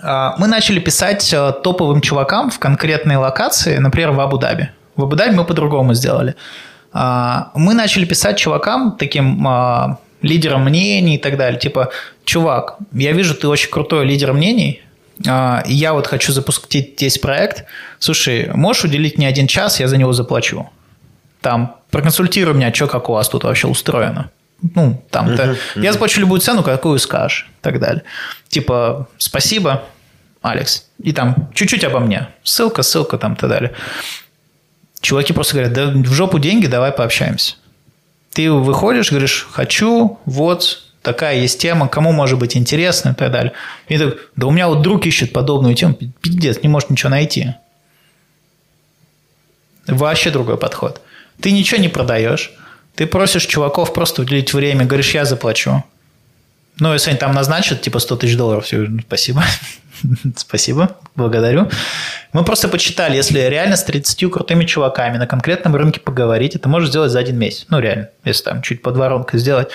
А, мы начали писать э, топовым чувакам в конкретной локации, например, в Абу-Даби. В Абу-Даби мы по-другому сделали. А, мы начали писать чувакам, таким а, лидерам мнений и так далее. Типа, чувак, я вижу, ты очень крутой лидер мнений, а, я вот хочу запустить здесь проект. Слушай, можешь уделить мне один час, я за него заплачу. Там, проконсультируй меня, что как у вас тут вообще устроено. Ну, там, uh-huh, uh-huh. я заплачу любую цену, какую скажешь, и так далее. Типа, спасибо, Алекс. И там чуть-чуть обо мне. Ссылка, ссылка, там, и так далее. Чуваки просто говорят, да в жопу деньги, давай пообщаемся. Ты выходишь, говоришь, хочу, вот, такая есть тема, кому может быть интересно и так далее. И так, да у меня вот друг ищет подобную тему, пиздец, не может ничего найти. Вообще другой подход. Ты ничего не продаешь, ты просишь чуваков просто уделить время, говоришь, я заплачу. Ну, если они там назначат, типа 100 тысяч долларов, все, спасибо. спасибо, благодарю. Мы просто почитали, если реально с 30 крутыми чуваками на конкретном рынке поговорить, это можно сделать за один месяц. Ну, реально, если там чуть под воронкой сделать.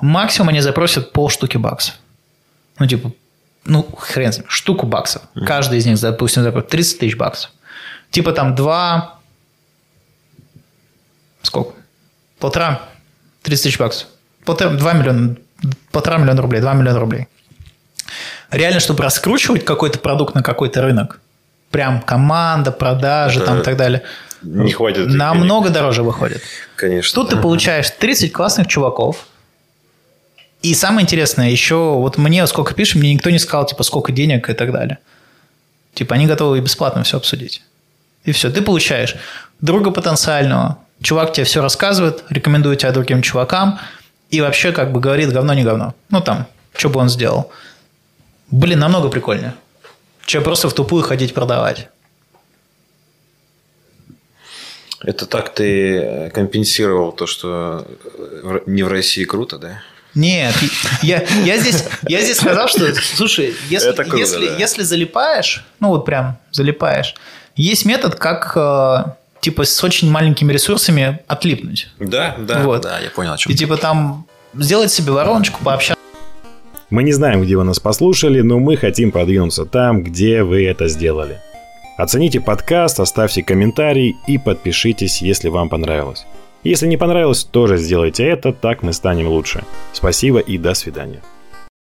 Максимум они запросят полштуки баксов. Ну, типа, ну, хрен с ним, штуку баксов. Каждый из них, допустим, запросит 30 тысяч баксов. Типа там два... Сколько? Полтора? 30 тысяч баксов. Полтора, 2 миллиона полтора миллиона рублей, 2 миллиона рублей. Реально, чтобы раскручивать какой-то продукт на какой-то рынок, прям команда, продажи, там и так далее, не хватит. Намного дороже выходит. Конечно. Тут ты получаешь 30 классных чуваков, и самое интересное, еще вот мне сколько пишем, мне никто не сказал, типа, сколько денег и так далее. Типа, они готовы и бесплатно все обсудить. И все, ты получаешь друга потенциального, чувак тебе все рассказывает, рекомендует тебя другим чувакам – и вообще как бы говорит говно не говно. Ну там, что бы он сделал. Блин, намного прикольнее. Чем просто в тупую ходить продавать. Это так ты компенсировал то, что не в России круто, да? Нет, я, я, здесь, я здесь сказал, что, слушай, если, круто, если, да. если залипаешь, ну вот прям залипаешь, есть метод, как э, типа с очень маленькими ресурсами отлипнуть. Да, да, вот. да, я понял, о чем. И типа там сделать себе вороночку, пообщаться. Мы не знаем, где вы нас послушали, но мы хотим продвинуться там, где вы это сделали. Оцените подкаст, оставьте комментарий и подпишитесь, если вам понравилось. Если не понравилось, тоже сделайте это, так мы станем лучше. Спасибо и до свидания.